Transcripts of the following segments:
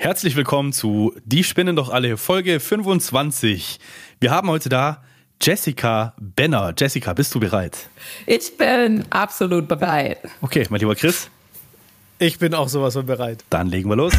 Herzlich willkommen zu Die spinnen doch alle, Folge 25. Wir haben heute da Jessica Benner. Jessica, bist du bereit? Ich bin absolut bereit. Okay, mein lieber Chris. Ich bin auch sowas von bereit. Dann legen wir los.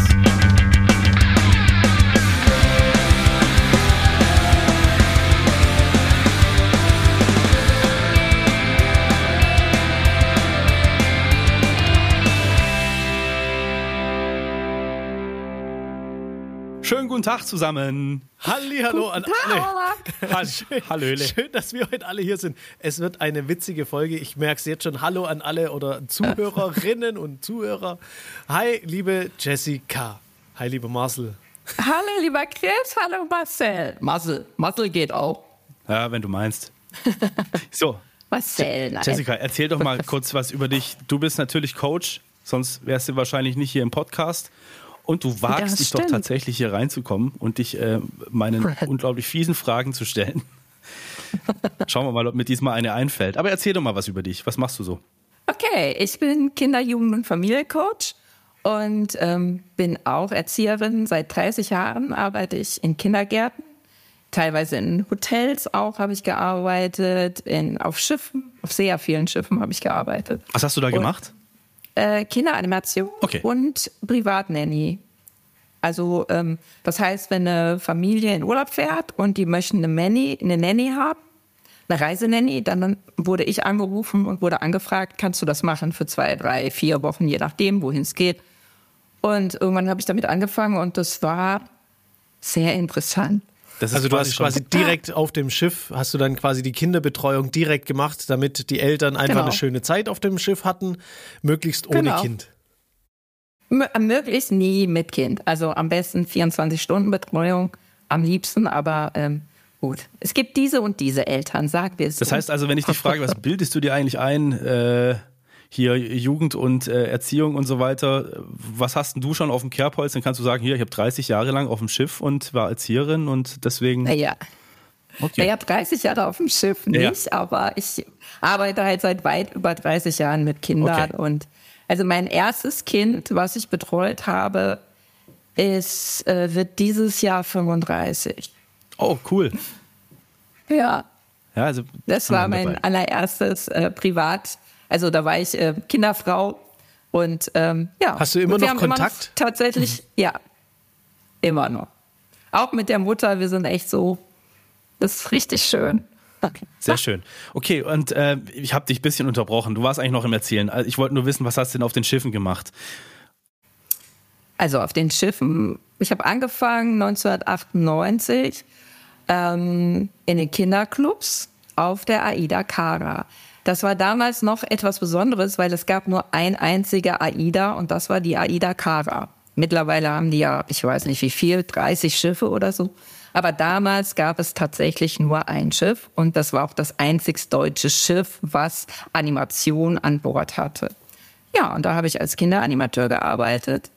Guten Tag zusammen. Hallihallo an alle. Hall Hallöle. Schön, dass wir heute alle hier sind. Es wird eine witzige Folge. Ich merke es jetzt schon. Hallo an alle oder Zuhörerinnen und Zuhörer. Hi, liebe Jessica. Hi, liebe Marcel. Hallo, lieber Chris. Hallo, Marcel. Marcel, Marcel geht auch. Ja, wenn du meinst. So, Marcel, nein. Jessica, erzähl doch mal kurz was über dich. Du bist natürlich Coach, sonst wärst du wahrscheinlich nicht hier im Podcast. Und du wagst Das dich doch tatsächlich hier reinzukommen und dich äh, meinen unglaublich fiesen Fragen zu stellen. Schauen wir mal, ob mir diesmal eine einfällt. Aber erzähl doch mal was über dich. Was machst du so? Okay, ich bin Kinder-, Jugend- und Familiencoach und ähm, bin auch Erzieherin. Seit 30 Jahren arbeite ich in Kindergärten, teilweise in Hotels auch habe ich gearbeitet, in, auf Schiffen, auf sehr vielen Schiffen habe ich gearbeitet. Was hast du da gemacht? Äh, Kinderanimation Okay. und Privatnanny. Also ähm, das heißt, wenn eine Familie in Urlaub fährt und die möchten eine Nanny, eine Nanny haben, eine Reisenanny, dann wurde ich angerufen und wurde angefragt, kannst du das machen für zwei, drei, vier Wochen, je nachdem, wohin es geht. Und irgendwann habe ich damit angefangen und das war sehr interessant. Also du hast quasi direkt auf dem Schiff, hast du dann quasi die Kinderbetreuung direkt gemacht, damit die Eltern einfach Genau. eine schöne Zeit auf dem Schiff hatten, möglichst ohne Genau. Kind. M möglichst nie mit Kind. Also am besten 24 Stunden Betreuung, am liebsten, aber ähm, gut. Es gibt diese und diese Eltern, sagen wir es Das heißt also, wenn ich dich frage, was bildest du dir eigentlich ein? Äh, hier Jugend und äh, Erziehung und so weiter. Was hast denn du schon auf dem Kerbholz? Dann kannst du sagen, hier, ich habe 30 Jahre lang auf dem Schiff und war Erzieherin und deswegen. Naja, Okay. naja, 30 Jahre auf dem Schiff Ja. nicht, aber ich arbeite halt seit weit über 30 Jahren mit Kindern. Okay. Und also mein erstes Kind, was ich betreut habe, ist, äh, wird dieses Jahr 35. Oh, cool. Ja, Ja, also das war mein dabei. allererstes äh, Privat. Also da war ich äh, Kinderfrau und ähm, ja. Hast du immer noch haben Kontakt? tatsächlich, ja, immer noch. Auch mit der Mutter, wir sind echt so, das ist richtig schön. Sehr schön. Okay, und äh, ich habe dich ein bisschen unterbrochen. Du warst eigentlich noch im Erzählen. Also Ich wollte nur wissen, was hast du denn auf den Schiffen gemacht? Also auf den Schiffen. Ich habe angefangen 1998 ähm, in den Kinderclubs auf der Aida Cara. Das war damals noch etwas Besonderes, weil es gab nur ein einziger Aida und das war die Aida Cara. Mittlerweile haben die ja, ich weiß nicht wie viel, 30 Schiffe oder so. Aber damals gab es tatsächlich nur ein Schiff und das war auch das einzig deutsche Schiff, was Animation an Bord hatte. Ja, und da habe ich als Kinderanimateur gearbeitet.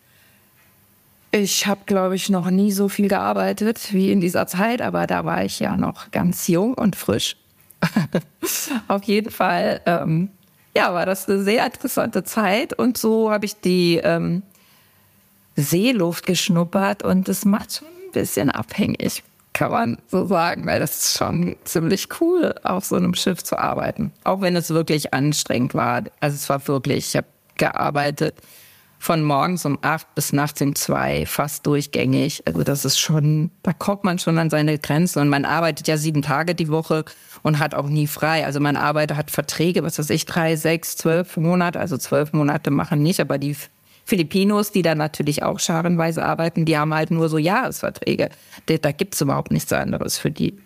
Ich habe, glaube ich, noch nie so viel gearbeitet wie in dieser Zeit, aber da war ich ja noch ganz jung und frisch. Auf jeden Fall, ähm, ja, war das eine sehr interessante Zeit und so habe ich die ähm, Seeluft geschnuppert und das macht schon ein bisschen abhängig, kann man so sagen, weil das ist schon ziemlich cool, auf so einem Schiff zu arbeiten. Auch wenn es wirklich anstrengend war. Also es war wirklich, ich habe gearbeitet von morgens um acht bis nachts um zwei, fast durchgängig. Also das ist schon, da kommt man schon an seine Grenzen. Und man arbeitet ja sieben Tage die Woche und hat auch nie frei. Also man arbeitet, hat Verträge, was weiß ich, drei, sechs, zwölf Monate. Also zwölf Monate machen nicht, aber die Filipinos, die da natürlich auch scharenweise arbeiten, die haben halt nur so Jahresverträge. Da, da gibt's überhaupt nichts anderes für die.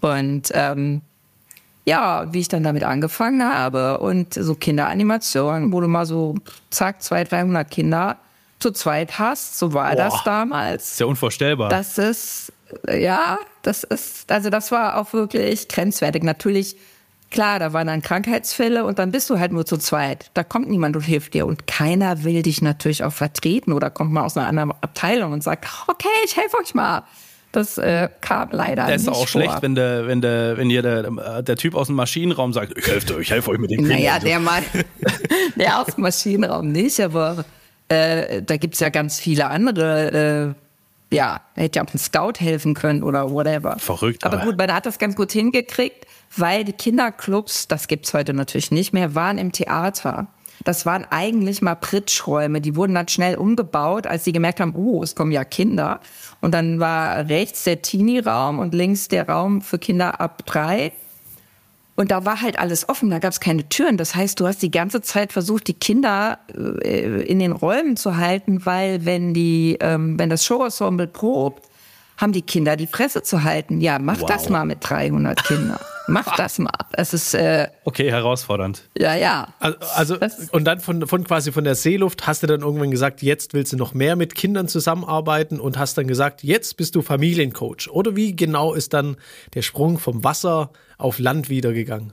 Und ähm, ja, wie ich dann damit angefangen habe und so Kinderanimation, wo du mal so zack, 200, 300 Kinder zu zweit hast, so war das damals. Ist ja unvorstellbar. Das ist, ja, das ist, also das war auch wirklich grenzwertig. Natürlich, klar, da waren dann Krankheitsfälle und dann bist du halt nur zu zweit. Da kommt niemand und hilft dir und keiner will dich natürlich auch vertreten oder kommt mal aus einer anderen Abteilung und sagt, okay, ich helfe euch mal. Das äh, kam leider Das ist nicht auch vor. schlecht, wenn der, wenn der, wenn hier der, der Typ aus dem Maschinenraum sagt, ich helfe euch, ich helfe euch mit dem Kind. Naja, der mal, der aus dem Maschinenraum nicht, aber äh, da gibt's ja ganz viele andere ja, hätte ja auch ein Scout helfen können oder whatever. Verrückt. Aber, aber gut, man hat das ganz gut hingekriegt, weil die Kinderclubs, das gibt's heute natürlich nicht mehr, waren im Theater. Das waren eigentlich mal Pritschräume. Die wurden dann schnell umgebaut, als sie gemerkt haben, oh, es kommen ja Kinder. Und dann war rechts der Teenie-Raum und links der Raum für Kinder ab drei. Und da war halt alles offen, da gab es keine Türen. Das heißt, du hast die ganze Zeit versucht, die Kinder äh, in den Räumen zu halten, weil wenn die, ähm, wenn das Showensemble probt, haben die Kinder die Fresse zu halten. Ja, mach wow. das mal mit 300 Kindern. Mach das mal. Es ist äh, okay, herausfordernd. Ja, ja. Also, also und dann von, von quasi von der Seeluft hast du dann irgendwann gesagt, jetzt willst du noch mehr mit Kindern zusammenarbeiten und hast dann gesagt, jetzt bist du Familiencoach. Oder wie genau ist dann der Sprung vom Wasser auf Land wieder gegangen?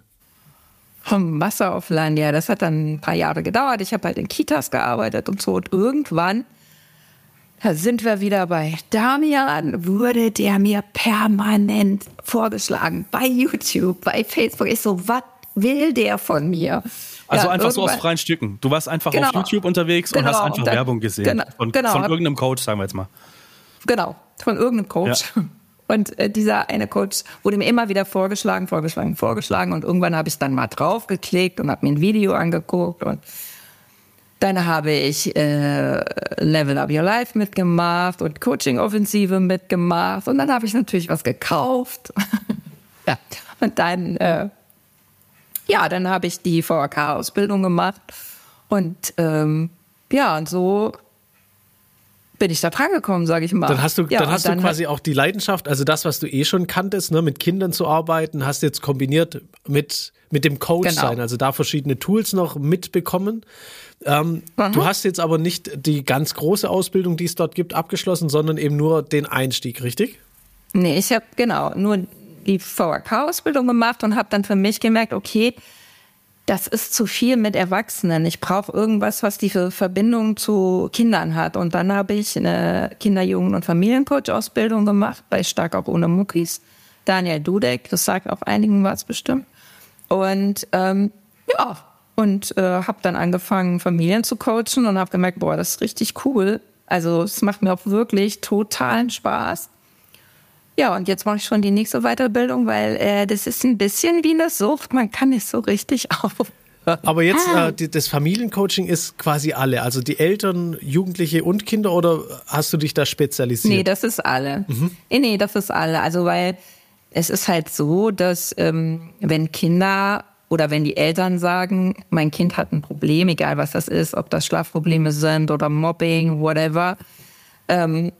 Vom Wasser auf Land, ja, das hat dann ein paar Jahre gedauert. Ich habe halt in Kitas gearbeitet und so. Und irgendwann da sind wir wieder bei Damian, wurde der mir permanent vorgeschlagen. Bei YouTube, bei Facebook. Ich so, was will der von mir? Also ja, einfach so aus freien Stücken. Du warst einfach genau. auf YouTube unterwegs genau. und hast einfach dann, Werbung gesehen. Genau, von, genau. von, irgendeinem Coach, sagen wir jetzt mal. Genau, von irgendeinem Coach. Ja. Und äh, dieser eine Coach wurde mir immer wieder vorgeschlagen, vorgeschlagen, vorgeschlagen. Und irgendwann habe ich dann mal draufgeklickt und habe mir ein Video angeguckt und dann habe ich äh, Level Up Your Life mitgemacht und Coaching-Offensive mitgemacht. Und dann habe ich natürlich was gekauft. ja. Und dann, äh, ja, dann habe ich die VHK-Ausbildung gemacht. Und ähm, ja, und so bin ich da dran gekommen, sage ich mal. Dann hast du, ja, dann hast dann du quasi auch die Leidenschaft, also das, was du eh schon kanntest, ne, mit Kindern zu arbeiten, hast jetzt kombiniert mit, mit dem Coach genau. sein, also da verschiedene Tools noch mitbekommen. Ähm, du hast jetzt aber nicht die ganz große Ausbildung, die es dort gibt, abgeschlossen, sondern eben nur den Einstieg, richtig? Nee, ich habe genau nur die VRK-Ausbildung gemacht und habe dann für mich gemerkt, okay, das ist zu viel mit Erwachsenen. Ich brauche irgendwas, was die Verbindung zu Kindern hat. Und dann habe ich eine Kinder-, Jugend- und Familiencoach-Ausbildung gemacht bei Stark auch ohne Muckis. Daniel Dudek, das sagt auch einigen was bestimmt. Und ähm, ja, und äh, habe dann angefangen, Familien zu coachen und habe gemerkt, boah, das ist richtig cool. Also es macht mir auch wirklich totalen Spaß. Ja, und jetzt mache ich schon die nächste Weiterbildung, weil äh, das ist ein bisschen wie eine Sucht. Man kann nicht so richtig auf. Aber jetzt, ah. äh, das Familiencoaching ist quasi alle, also die Eltern, Jugendliche und Kinder oder hast du dich da spezialisiert? Nee, das ist alle. Mhm. Nee, nee, das ist alle. Also weil es ist halt so, dass ähm, wenn Kinder oder wenn die Eltern sagen, mein Kind hat ein Problem, egal was das ist, ob das Schlafprobleme sind oder Mobbing, whatever, ähm,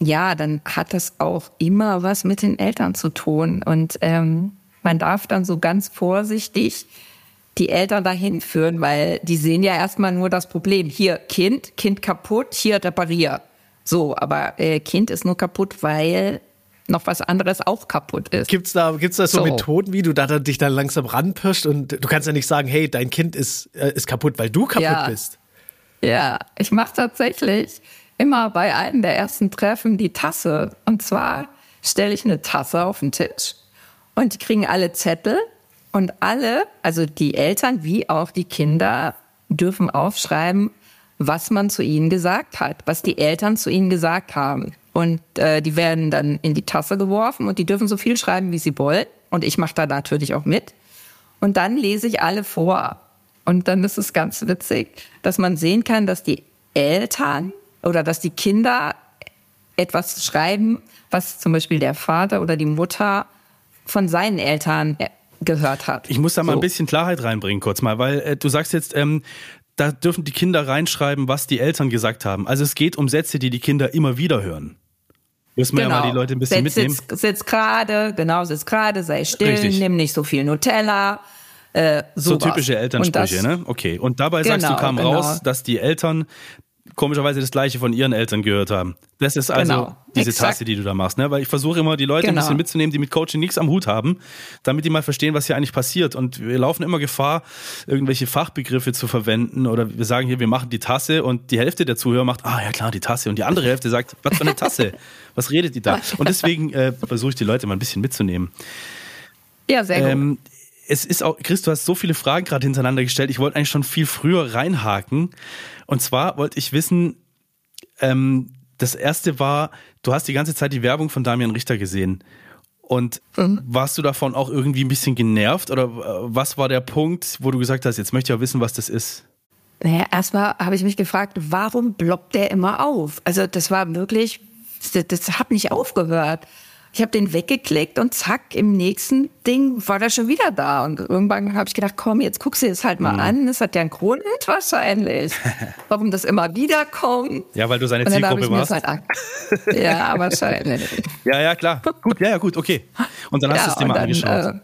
ja, dann hat das auch immer was mit den Eltern zu tun. Und ähm, man darf dann so ganz vorsichtig die Eltern dahin führen, weil die sehen ja erstmal nur das Problem. Hier Kind, Kind kaputt, hier reparier. So, aber äh, Kind ist nur kaputt, weil noch was anderes auch kaputt ist. Gibt's da, gibt's da so, so. Methoden, wie du da dich dann langsam ranpirschst und du kannst ja nicht sagen, hey, dein Kind ist, äh, ist kaputt, weil du kaputt ja. bist. Ja, ich mache tatsächlich immer bei einem der ersten Treffen die Tasse. Und zwar stelle ich eine Tasse auf den Tisch und die kriegen alle Zettel und alle, also die Eltern wie auch die Kinder, dürfen aufschreiben, was man zu ihnen gesagt hat, was die Eltern zu ihnen gesagt haben. Und äh, die werden dann in die Tasse geworfen und die dürfen so viel schreiben, wie sie wollen. Und ich mache da natürlich auch mit. Und dann lese ich alle vor. Und dann ist es ganz witzig, dass man sehen kann, dass die Eltern oder dass die Kinder etwas schreiben, was zum Beispiel der Vater oder die Mutter von seinen Eltern äh, gehört hat. Ich muss da mal so. ein bisschen Klarheit reinbringen, kurz mal, weil äh, du sagst jetzt, ähm, da dürfen die Kinder reinschreiben, was die Eltern gesagt haben. Also es geht um Sätze, die die Kinder immer wieder hören. Müssen wir genau. ja mal die Leute ein bisschen sitz, mitnehmen. Sitz, sitz gerade, genau, sitz gerade, sei still, Richtig. nimm nicht so viel Nutella. Äh, so typische Elternsprüche, das, ne? Okay. Und dabei genau, sagst du, genau, kam genau. raus, dass die Eltern komischerweise das Gleiche von ihren Eltern gehört haben. Das ist also genau, diese exakt. Tasse, die du da machst. Ne? Weil ich versuche immer, die Leute genau. ein bisschen mitzunehmen, die mit Coaching nichts am Hut haben, damit die mal verstehen, was hier eigentlich passiert. Und wir laufen immer Gefahr, irgendwelche Fachbegriffe zu verwenden. Oder wir sagen hier, wir machen die Tasse und die Hälfte der Zuhörer macht, ah ja klar, die Tasse. Und die andere Hälfte sagt, was für eine Tasse? Was redet die da? Und deswegen äh, versuche ich die Leute mal ein bisschen mitzunehmen. Ja, sehr gut. Ähm, es ist auch, Chris, du hast so viele Fragen gerade hintereinander gestellt. Ich wollte eigentlich schon viel früher reinhaken. Und zwar wollte ich wissen, ähm, Das erste war, du hast die ganze Zeit die Werbung von Damian Richter gesehen. Und mhm. warst du davon auch irgendwie ein bisschen genervt oder äh, was war der Punkt, wo du gesagt hast, jetzt möchte ich ja wissen, was das ist? Naja, erstmal habe ich mich gefragt, warum bloppt der immer auf? Also das war wirklich, das, das hat nicht aufgehört. Ich habe den weggeklickt und zack, im nächsten Ding war der schon wieder da. Und irgendwann habe ich gedacht, komm, jetzt guckst du es halt mal mhm. an. Das hat ja einen Grund wahrscheinlich, warum das immer wieder kommt. Ja, weil du seine Zielgruppe warst. Halt ja, wahrscheinlich. ja, ja, klar. Gut, ja, ja, gut, okay. Und dann hast ja, du es dir mal dann, angeschaut. Äh,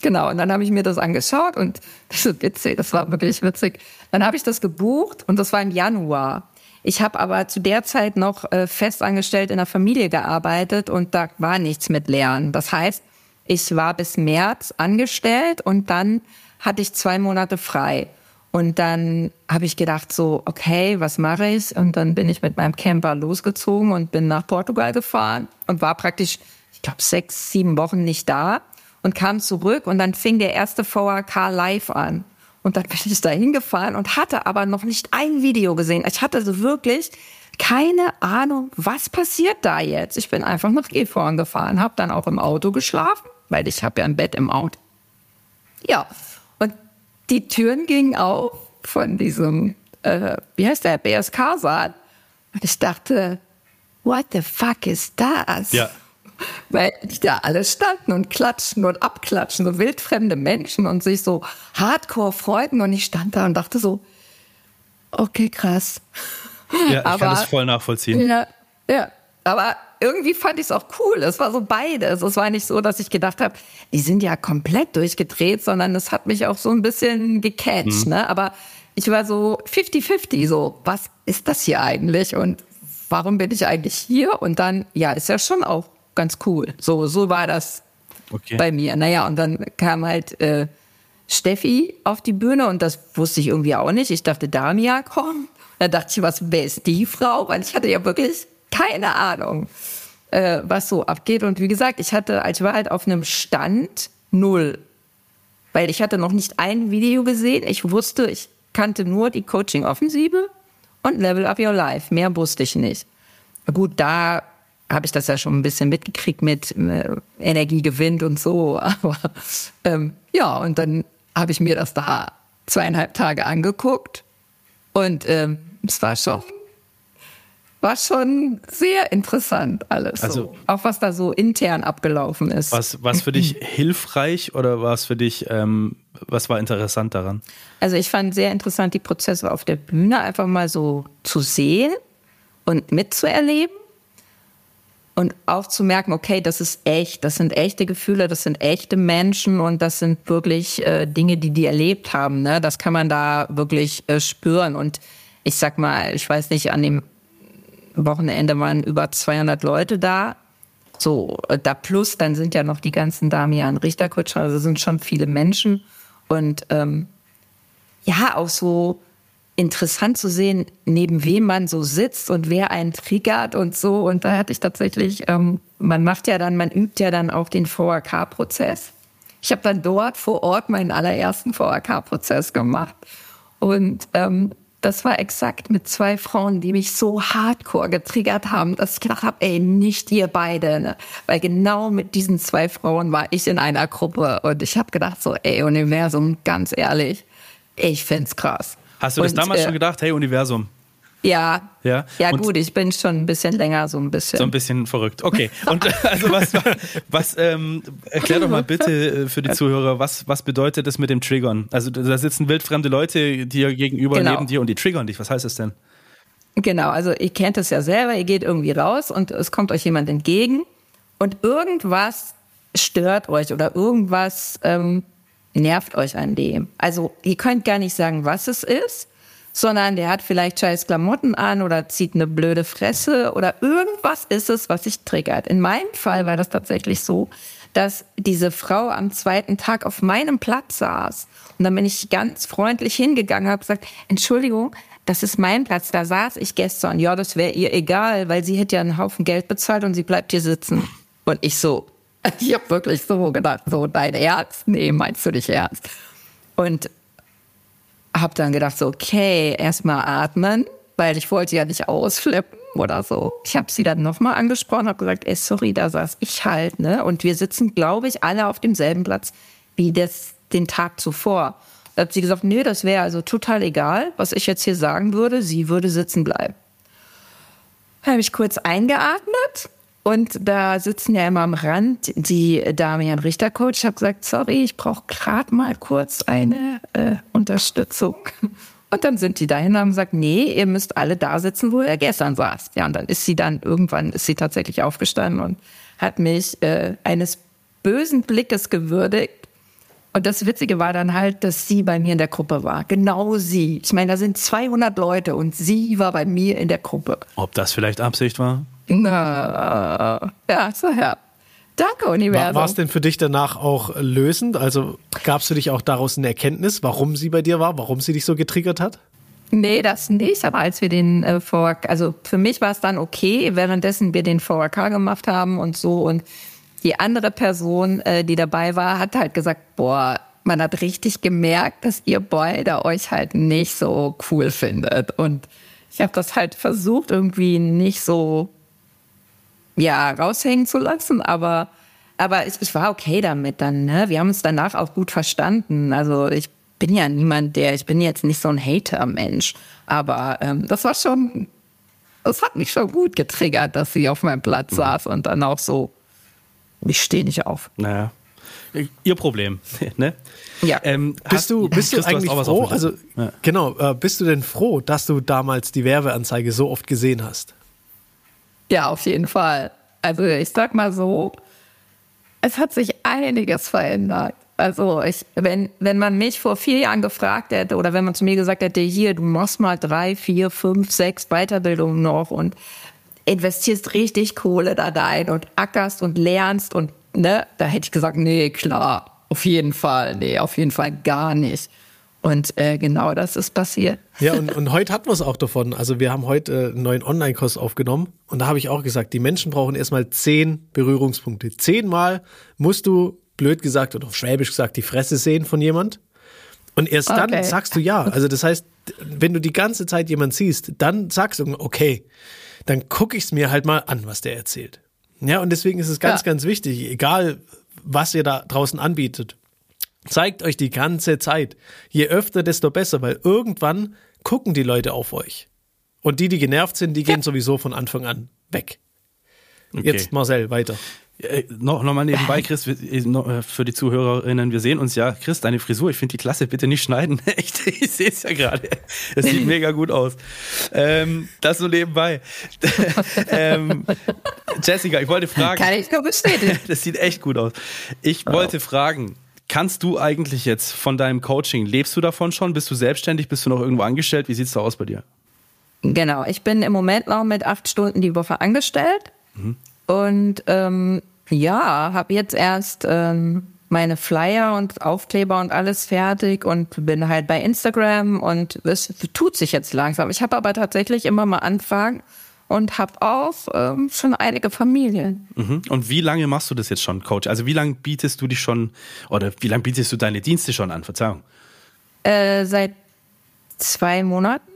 Genau, und dann habe ich mir das angeschaut und das ist witzig, das war wirklich witzig. Dann habe ich das gebucht und das war im Januar. Ich habe aber zu der Zeit noch äh, festangestellt in der Familie gearbeitet und da war nichts mit Lernen. Das heißt, ich war bis März angestellt und dann hatte ich zwei Monate frei. Und dann habe ich gedacht so, okay, was mache ich? Und dann bin ich mit meinem Camper losgezogen und bin nach Portugal gefahren und war praktisch, ich glaube, sechs, sieben Wochen nicht da und kam zurück und dann fing der erste VHK live an. Und dann bin ich da hingefahren und hatte aber noch nicht ein Video gesehen. Ich hatte so wirklich keine Ahnung, was passiert da jetzt. Ich bin einfach nach Gifhorn gefahren, habe dann auch im Auto geschlafen, weil ich habe ja ein Bett im Auto. Ja, und die Türen gingen auf von diesem, äh, wie heißt der, BSK-Saal. Und ich dachte, what the fuck ist das? Ja weil die da alle standen und klatschen und abklatschen, so wildfremde Menschen und sich so hardcore freuten. Und ich stand da und dachte so, okay, krass. Ja, ich aber, kann das voll nachvollziehen. Ja, ja, aber irgendwie fand ich es auch cool. Es war so beides. Es war nicht so, dass ich gedacht habe, die sind ja komplett durchgedreht, sondern es hat mich auch so ein bisschen gecatcht. Mhm. Ne? Aber ich war so 50-50, so, was ist das hier eigentlich und warum bin ich eigentlich hier? Und dann, ja, ist ja schon auch ganz cool. So, so war das okay. bei mir. Naja, und dann kam halt äh, Steffi auf die Bühne und das wusste ich irgendwie auch nicht. Ich dachte, Damia kommt. Da dachte ich, was, wer ist die Frau? Weil ich hatte ja wirklich keine Ahnung, äh, was so abgeht. Und wie gesagt, ich hatte, ich war halt auf einem Stand null. Weil ich hatte noch nicht ein Video gesehen. Ich wusste, ich kannte nur die Coaching-Offensive und Level Up Your Life. Mehr wusste ich nicht. Gut, da habe ich das ja schon ein bisschen mitgekriegt mit äh, Energiegewinn und so. Aber ähm, ja, und dann habe ich mir das da zweieinhalb Tage angeguckt und ähm, es war schon war schon sehr interessant alles. Also so. auch was da so intern abgelaufen ist. Was was für dich hilfreich oder war es für dich ähm, was war interessant daran? Also ich fand sehr interessant die Prozesse auf der Bühne einfach mal so zu sehen und mitzuerleben und auch zu merken, okay, das ist echt, das sind echte Gefühle, das sind echte Menschen und das sind wirklich äh, Dinge, die die erlebt haben. Ne? Das kann man da wirklich äh, spüren. Und ich sag mal, ich weiß nicht, an dem Wochenende waren über 200 Leute da. So, äh, da plus, dann sind ja noch die ganzen Damian Richterkutscher, also sind schon viele Menschen. Und ähm, ja, auch so interessant zu sehen, neben wem man so sitzt und wer einen triggert und so. Und da hatte ich tatsächlich, ähm, man macht ja dann, man übt ja dann auch den VHK-Prozess. Ich habe dann dort vor Ort meinen allerersten VHK-Prozess gemacht. Und ähm, das war exakt mit zwei Frauen, die mich so hardcore getriggert haben, dass ich gedacht habe, ey, nicht ihr beide. Ne? Weil genau mit diesen zwei Frauen war ich in einer Gruppe. Und ich habe gedacht so, ey, Universum, ganz ehrlich, ich find's krass. Hast du das damals äh, schon gedacht, hey Universum? Ja. Ja, ja gut, ich bin schon ein bisschen länger so ein bisschen. So ein bisschen verrückt. Okay. Und also was, was ähm, erklär doch mal bitte äh, für die Zuhörer, was, was bedeutet das mit dem Triggern? Also da sitzen wildfremde Leute dir gegenüber genau. neben dir und die triggern dich. Was heißt das denn? Genau, also ihr kennt es ja selber, ihr geht irgendwie raus und es kommt euch jemand entgegen und irgendwas stört euch oder irgendwas ähm, nervt euch an dem? Also ihr könnt gar nicht sagen, was es ist, sondern der hat vielleicht scheiß Klamotten an oder zieht eine blöde Fresse oder irgendwas ist es, was sich triggert. In meinem Fall war das tatsächlich so, dass diese Frau am zweiten Tag auf meinem Platz saß. Und dann bin ich ganz freundlich hingegangen, habe gesagt, Entschuldigung, das ist mein Platz, da saß ich gestern. Ja, das wäre ihr egal, weil sie hätte ja einen Haufen Geld bezahlt und sie bleibt hier sitzen. Und ich so, Ich habe wirklich so gedacht, so dein Ernst? Nee, meinst du nicht ernst? Und habe dann gedacht, so, okay, erstmal atmen, weil ich wollte ja nicht ausflippen oder so. Ich habe sie dann nochmal angesprochen, habe gesagt, ey, sorry, da saß ich halt, ne? Und wir sitzen, glaube ich, alle auf demselben Platz wie das den Tag zuvor. Da hat sie gesagt, nee, das wäre also total egal, was ich jetzt hier sagen würde. Sie würde sitzen bleiben. Habe ich kurz eingeatmet und da sitzen ja immer am Rand die Damian Richter Coach. Ich habe gesagt, sorry, ich brauche gerade mal kurz eine äh, Unterstützung. Und dann sind die dahin und haben gesagt, nee, ihr müsst alle da sitzen, wo ihr gestern saß. Ja, und dann ist sie dann irgendwann ist sie tatsächlich aufgestanden und hat mich äh, eines bösen Blickes gewürdigt. Und das Witzige war dann halt, dass sie bei mir in der Gruppe war. Genau sie. Ich meine, da sind 200 Leute und sie war bei mir in der Gruppe. Ob das vielleicht Absicht war? Na, ja, so ja. Danke, Universum. War es denn für dich danach auch lösend? Also gabst du dich auch daraus eine Erkenntnis, warum sie bei dir war, warum sie dich so getriggert hat? Nee, das nicht. Aber als wir den äh, VRK, also für mich war es dann okay, währenddessen wir den VRK gemacht haben und so. Und die andere Person, äh, die dabei war, hat halt gesagt, boah, man hat richtig gemerkt, dass ihr beide euch halt nicht so cool findet. Und ich habe das halt versucht, irgendwie nicht so ja, raushängen zu lassen, aber, aber es, es war okay damit dann. Ne? Wir haben uns danach auch gut verstanden. Also ich bin ja niemand, der, ich bin jetzt nicht so ein Hater-Mensch, aber ähm, das war schon, das hat mich schon gut getriggert, dass sie auf meinem Platz mhm. saß und dann auch so, ich stehe nicht auf. Naja. Ihr Problem, ne? Ja. Ähm, bist du, bist du eigentlich froh? Also, ja. genau, äh, bist du denn froh, dass du damals die Werbeanzeige so oft gesehen hast? Ja, auf jeden Fall. Also ich sag mal so, es hat sich einiges verändert. Also ich, wenn, wenn man mich vor vier Jahren gefragt hätte oder wenn man zu mir gesagt hätte, hier, du machst mal drei, vier, fünf, sechs Weiterbildungen noch und investierst richtig Kohle da rein und ackerst und lernst und ne, da hätte ich gesagt, nee, klar, auf jeden Fall, nee, auf jeden Fall gar nicht. Und äh, genau das ist passiert. Ja, und, und heute hatten wir es auch davon. Also wir haben heute äh, einen neuen Online-Kurs aufgenommen und da habe ich auch gesagt, die Menschen brauchen erstmal zehn Berührungspunkte. Zehnmal musst du, blöd gesagt oder auf Schwäbisch gesagt, die Fresse sehen von jemand. Und erst okay. dann sagst du ja. Also das heißt, wenn du die ganze Zeit jemand siehst, dann sagst du, okay, dann gucke ich es mir halt mal an, was der erzählt. Ja, und deswegen ist es ganz, ja. ganz wichtig, egal was ihr da draußen anbietet, Zeigt euch die ganze Zeit. Je öfter, desto besser, weil irgendwann gucken die Leute auf euch. Und die, die genervt sind, die gehen sowieso von Anfang an weg. Okay. Jetzt Marcel, weiter. Äh, noch, noch mal nebenbei, Chris, wir, äh, für die Zuhörerinnen, wir sehen uns ja. Chris, deine Frisur, ich finde die klasse, bitte nicht schneiden. Echt, ich sehe es ja gerade. Es sieht mega gut aus. Ähm, das so nebenbei. ähm, Jessica, ich wollte fragen. Kann ich nur bestätigen. das sieht echt gut aus. Ich wollte oh. fragen, Kannst du eigentlich jetzt von deinem Coaching, lebst du davon schon? Bist du selbstständig? Bist du noch irgendwo angestellt? Wie sieht es da aus bei dir? Genau, ich bin im Moment noch mit acht Stunden die Woche angestellt. Mhm. Und ähm, ja, habe jetzt erst ähm, meine Flyer und Aufkleber und alles fertig und bin halt bei Instagram und es tut sich jetzt langsam. Ich habe aber tatsächlich immer mal Anfragen und habe auch ähm, schon einige Familien. Mhm. Und wie lange machst du das jetzt schon, Coach? Also wie lange bietest du dich schon oder wie lange bietest du deine Dienste schon an? Verzeihung. Äh, seit zwei Monaten.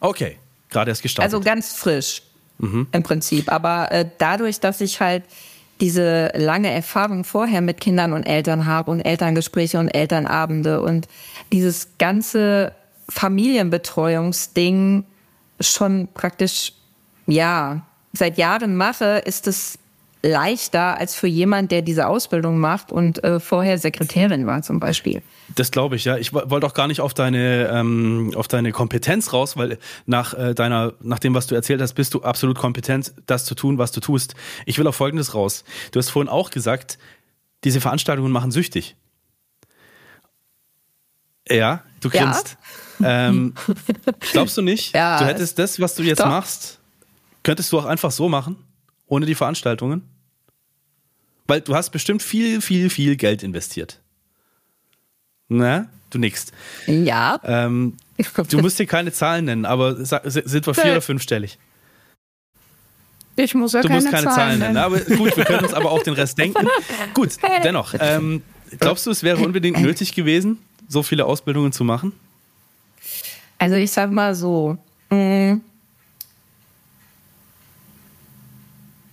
Okay, gerade erst gestartet. Also ganz frisch mhm. im Prinzip. Aber äh, dadurch, dass ich halt diese lange Erfahrung vorher mit Kindern und Eltern habe und Elterngespräche und Elternabende und dieses ganze Familienbetreuungsding schon praktisch ja, seit Jahren mache, ist es leichter als für jemand, der diese Ausbildung macht und äh, vorher Sekretärin war zum Beispiel. Das glaube ich, ja. Ich wollte auch gar nicht auf deine, ähm, auf deine Kompetenz raus, weil nach äh, deiner, nach dem, was du erzählt hast, bist du absolut kompetent, das zu tun, was du tust. Ich will auf Folgendes raus. Du hast vorhin auch gesagt, diese Veranstaltungen machen süchtig. Ja, du grinst. Ja. Ähm, glaubst du nicht? Ja, du hättest das, was du jetzt doch. machst, Könntest du auch einfach so machen, ohne die Veranstaltungen? Weil du hast bestimmt viel, viel, viel Geld investiert. Na, du nix. Ja. Ähm, du musst dir keine Zahlen nennen, aber sind wir vier- oder fünfstellig? Ich muss ja du keine, musst keine Zahlen, Zahlen nennen. Aber gut, wir können uns aber auch den Rest denken. Gut, dennoch. Ähm, glaubst du, es wäre unbedingt nötig gewesen, so viele Ausbildungen zu machen? Also ich sag mal so, mh,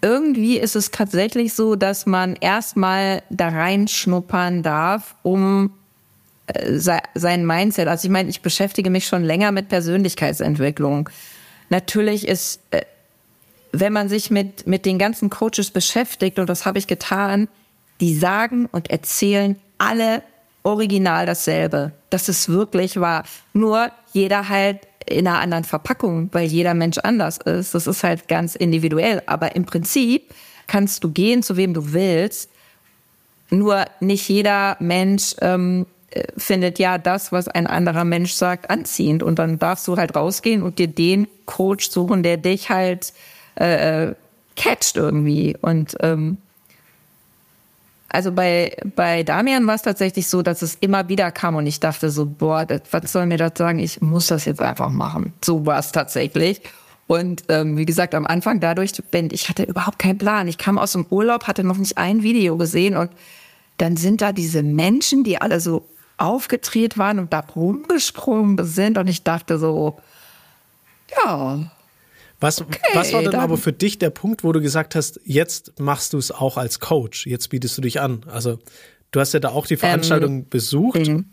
irgendwie ist es tatsächlich so, dass man erstmal da reinschnuppern darf, um äh, sein Mindset. Also ich meine, ich beschäftige mich schon länger mit Persönlichkeitsentwicklung. Natürlich ist, äh, wenn man sich mit, mit den ganzen Coaches beschäftigt, und das habe ich getan, die sagen und erzählen alle original dasselbe. Das ist wirklich wahr. Nur jeder halt in einer anderen Verpackung, weil jeder Mensch anders ist. Das ist halt ganz individuell. Aber im Prinzip kannst du gehen, zu wem du willst. Nur nicht jeder Mensch ähm, äh, findet ja das, was ein anderer Mensch sagt, anziehend. Und dann darfst du halt rausgehen und dir den Coach suchen, der dich halt äh, äh catcht irgendwie. Und ähm, also bei, bei Damian war es tatsächlich so, dass es immer wieder kam und ich dachte so, boah, das, was soll mir das sagen? Ich muss das jetzt einfach machen. So war es tatsächlich. Und ähm, wie gesagt, am Anfang dadurch, wenn ich hatte überhaupt keinen Plan. Ich kam aus dem Urlaub, hatte noch nicht ein Video gesehen und dann sind da diese Menschen, die alle so aufgedreht waren und da rumgesprungen sind und ich dachte so, ja, was, okay, was war denn dann aber für dich der Punkt, wo du gesagt hast, jetzt machst du es auch als Coach, jetzt bietest du dich an? Also du hast ja da auch die Veranstaltung ähm, besucht mhm.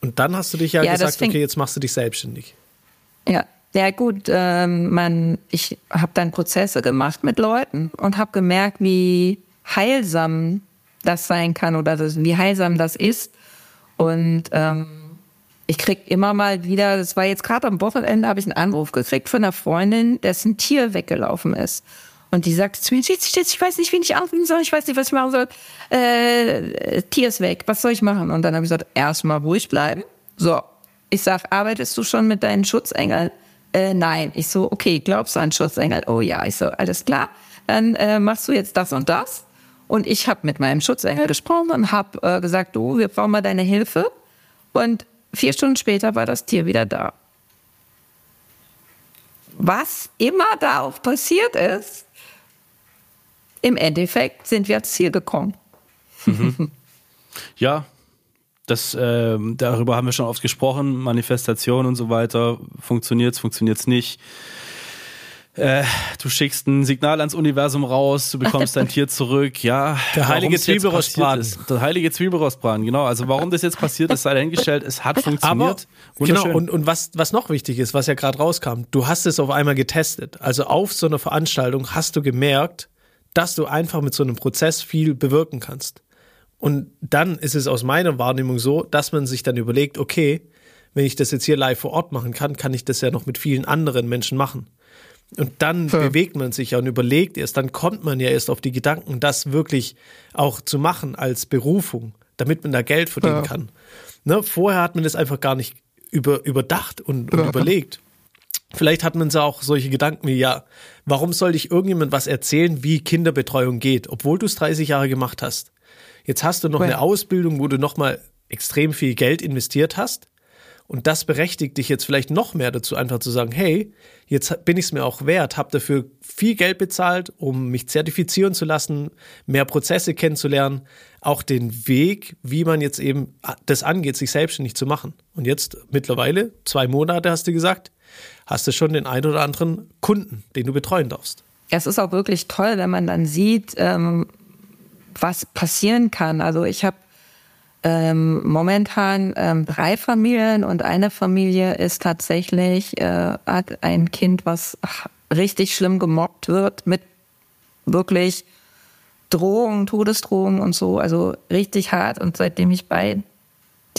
und dann hast du dich ja, ja gesagt, okay, jetzt machst du dich selbstständig. Ja, ja gut, ähm, man, ich habe dann Prozesse gemacht mit Leuten und habe gemerkt, wie heilsam das sein kann oder das, wie heilsam das ist. Und ähm, ich krieg immer mal wieder, das war jetzt gerade am Wochenende, habe ich einen Anruf gekriegt von einer Freundin, dessen Tier weggelaufen ist. Und die sagt zu mir, ich weiß nicht, wen ich anrufen soll, ich weiß nicht, was ich machen soll. Äh, Tier ist weg, was soll ich machen? Und dann habe ich gesagt, erstmal ruhig bleiben. So, ich sag, arbeitest du schon mit deinen Schutzengeln? Äh, nein. Ich so, okay, glaubst du an Schutzengel? Oh ja. Ich so, alles klar. Dann äh, machst du jetzt das und das. Und ich habe mit meinem Schutzengel gesprochen und habe äh, gesagt, du, wir brauchen mal deine Hilfe. Und Vier Stunden später war das Tier wieder da. Was immer da auch passiert ist, im Endeffekt sind wir ans Ziel gekommen. Mhm. Ja, das, äh, darüber haben wir schon oft gesprochen, Manifestation und so weiter. Funktioniert es, funktioniert es nicht äh, du schickst ein Signal ans Universum raus, du bekommst dein Tier zurück, ja. Der heilige Zwiebelrostbraten. Der heilige Zwiebelrostbraten, genau. Also warum das jetzt passiert ist, sei dahingestellt, es hat funktioniert. Aber, genau, und, und was, was noch wichtig ist, was ja gerade rauskam, du hast es auf einmal getestet. Also auf so einer Veranstaltung hast du gemerkt, dass du einfach mit so einem Prozess viel bewirken kannst. Und dann ist es aus meiner Wahrnehmung so, dass man sich dann überlegt, okay, wenn ich das jetzt hier live vor Ort machen kann, kann ich das ja noch mit vielen anderen Menschen machen. Und dann ja. bewegt man sich ja und überlegt erst, dann kommt man ja erst auf die Gedanken, das wirklich auch zu machen als Berufung, damit man da Geld verdienen ja. kann. Ne? Vorher hat man das einfach gar nicht über, überdacht und, und ja. überlegt. Vielleicht hat man so auch solche Gedanken wie, ja, warum soll ich irgendjemand was erzählen, wie Kinderbetreuung geht, obwohl du es 30 Jahre gemacht hast? Jetzt hast du noch eine Ausbildung, wo du nochmal extrem viel Geld investiert hast und das berechtigt dich jetzt vielleicht noch mehr dazu, einfach zu sagen, hey, jetzt bin ich es mir auch wert, habe dafür viel Geld bezahlt, um mich zertifizieren zu lassen, mehr Prozesse kennenzulernen, auch den Weg, wie man jetzt eben das angeht, sich selbstständig zu machen. Und jetzt mittlerweile, zwei Monate hast du gesagt, hast du schon den einen oder anderen Kunden, den du betreuen darfst. Es ist auch wirklich toll, wenn man dann sieht, ähm, was passieren kann. Also ich habe ähm, momentan ähm, drei Familien und eine Familie ist tatsächlich, äh, hat ein Kind, was richtig schlimm gemobbt wird mit wirklich Drohungen, Todesdrohungen und so, also richtig hart. Und seitdem ich bei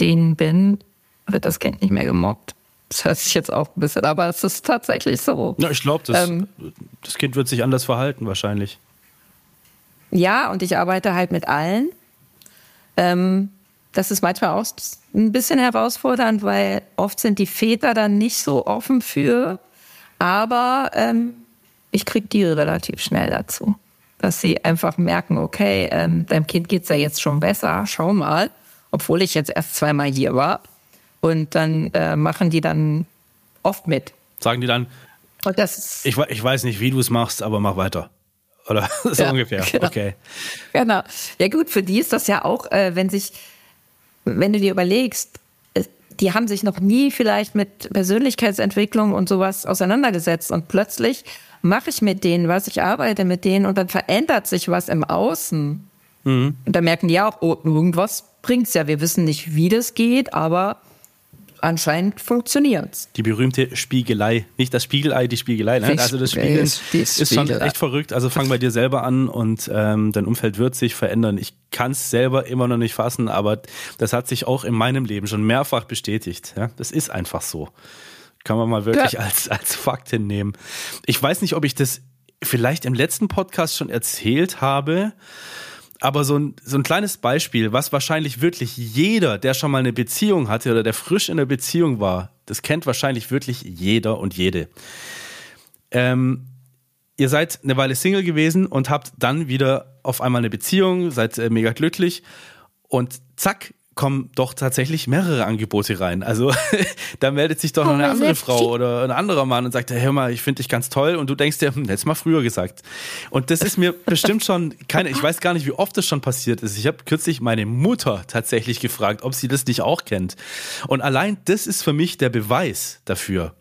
denen bin, wird das Kind nicht mehr gemobbt. Das hört sich jetzt auch ein bisschen, aber es ist tatsächlich so. Ja, ich glaube, das, ähm, das Kind wird sich anders verhalten wahrscheinlich. Ja, und ich arbeite halt mit allen. Ähm, das ist manchmal auch ein bisschen herausfordernd, weil oft sind die Väter dann nicht so offen für. Aber ähm, ich kriege die relativ schnell dazu, dass sie einfach merken, okay, ähm, deinem Kind geht's ja jetzt schon besser, schau mal, obwohl ich jetzt erst zweimal hier war. Und dann äh, machen die dann oft mit. Sagen die dann, ich, ich weiß nicht, wie du es machst, aber mach weiter. Oder so ja, ungefähr. Genau. Okay. Genau. Ja gut, für die ist das ja auch, äh, wenn sich wenn du dir überlegst, die haben sich noch nie vielleicht mit Persönlichkeitsentwicklung und sowas auseinandergesetzt und plötzlich mache ich mit denen was, ich arbeite mit denen und dann verändert sich was im Außen. Mhm. Und da merken die auch, oh, irgendwas bringt's ja. Wir wissen nicht, wie das geht, aber anscheinend funktioniert's. Die berühmte Spiegelei. Nicht das Spiegelei, die Spiegelei. Ne? Also das Spiegeln ist, ist schon echt verrückt. Also fang bei dir selber an und ähm, dein Umfeld wird sich verändern. Ich kann es selber immer noch nicht fassen, aber das hat sich auch in meinem Leben schon mehrfach bestätigt. Ja? Das ist einfach so. Kann man mal wirklich ja. als, als Fakt hinnehmen. Ich weiß nicht, ob ich das vielleicht im letzten Podcast schon erzählt habe. Aber so ein, so ein kleines Beispiel, was wahrscheinlich wirklich jeder, der schon mal eine Beziehung hatte oder der frisch in der Beziehung war, das kennt wahrscheinlich wirklich jeder und jede. Ähm, ihr seid eine Weile Single gewesen und habt dann wieder auf einmal eine Beziehung, seid äh, mega glücklich und zack, kommen doch tatsächlich mehrere Angebote rein. Also da meldet sich doch noch eine andere Frau oder ein anderer Mann und sagt, hör mal, ich finde dich ganz toll und du denkst dir, hm, hättest mal früher gesagt. Und das ist mir bestimmt schon keine, ich weiß gar nicht, wie oft das schon passiert ist. Ich habe kürzlich meine Mutter tatsächlich gefragt, ob sie das nicht auch kennt. Und allein das ist für mich der Beweis dafür,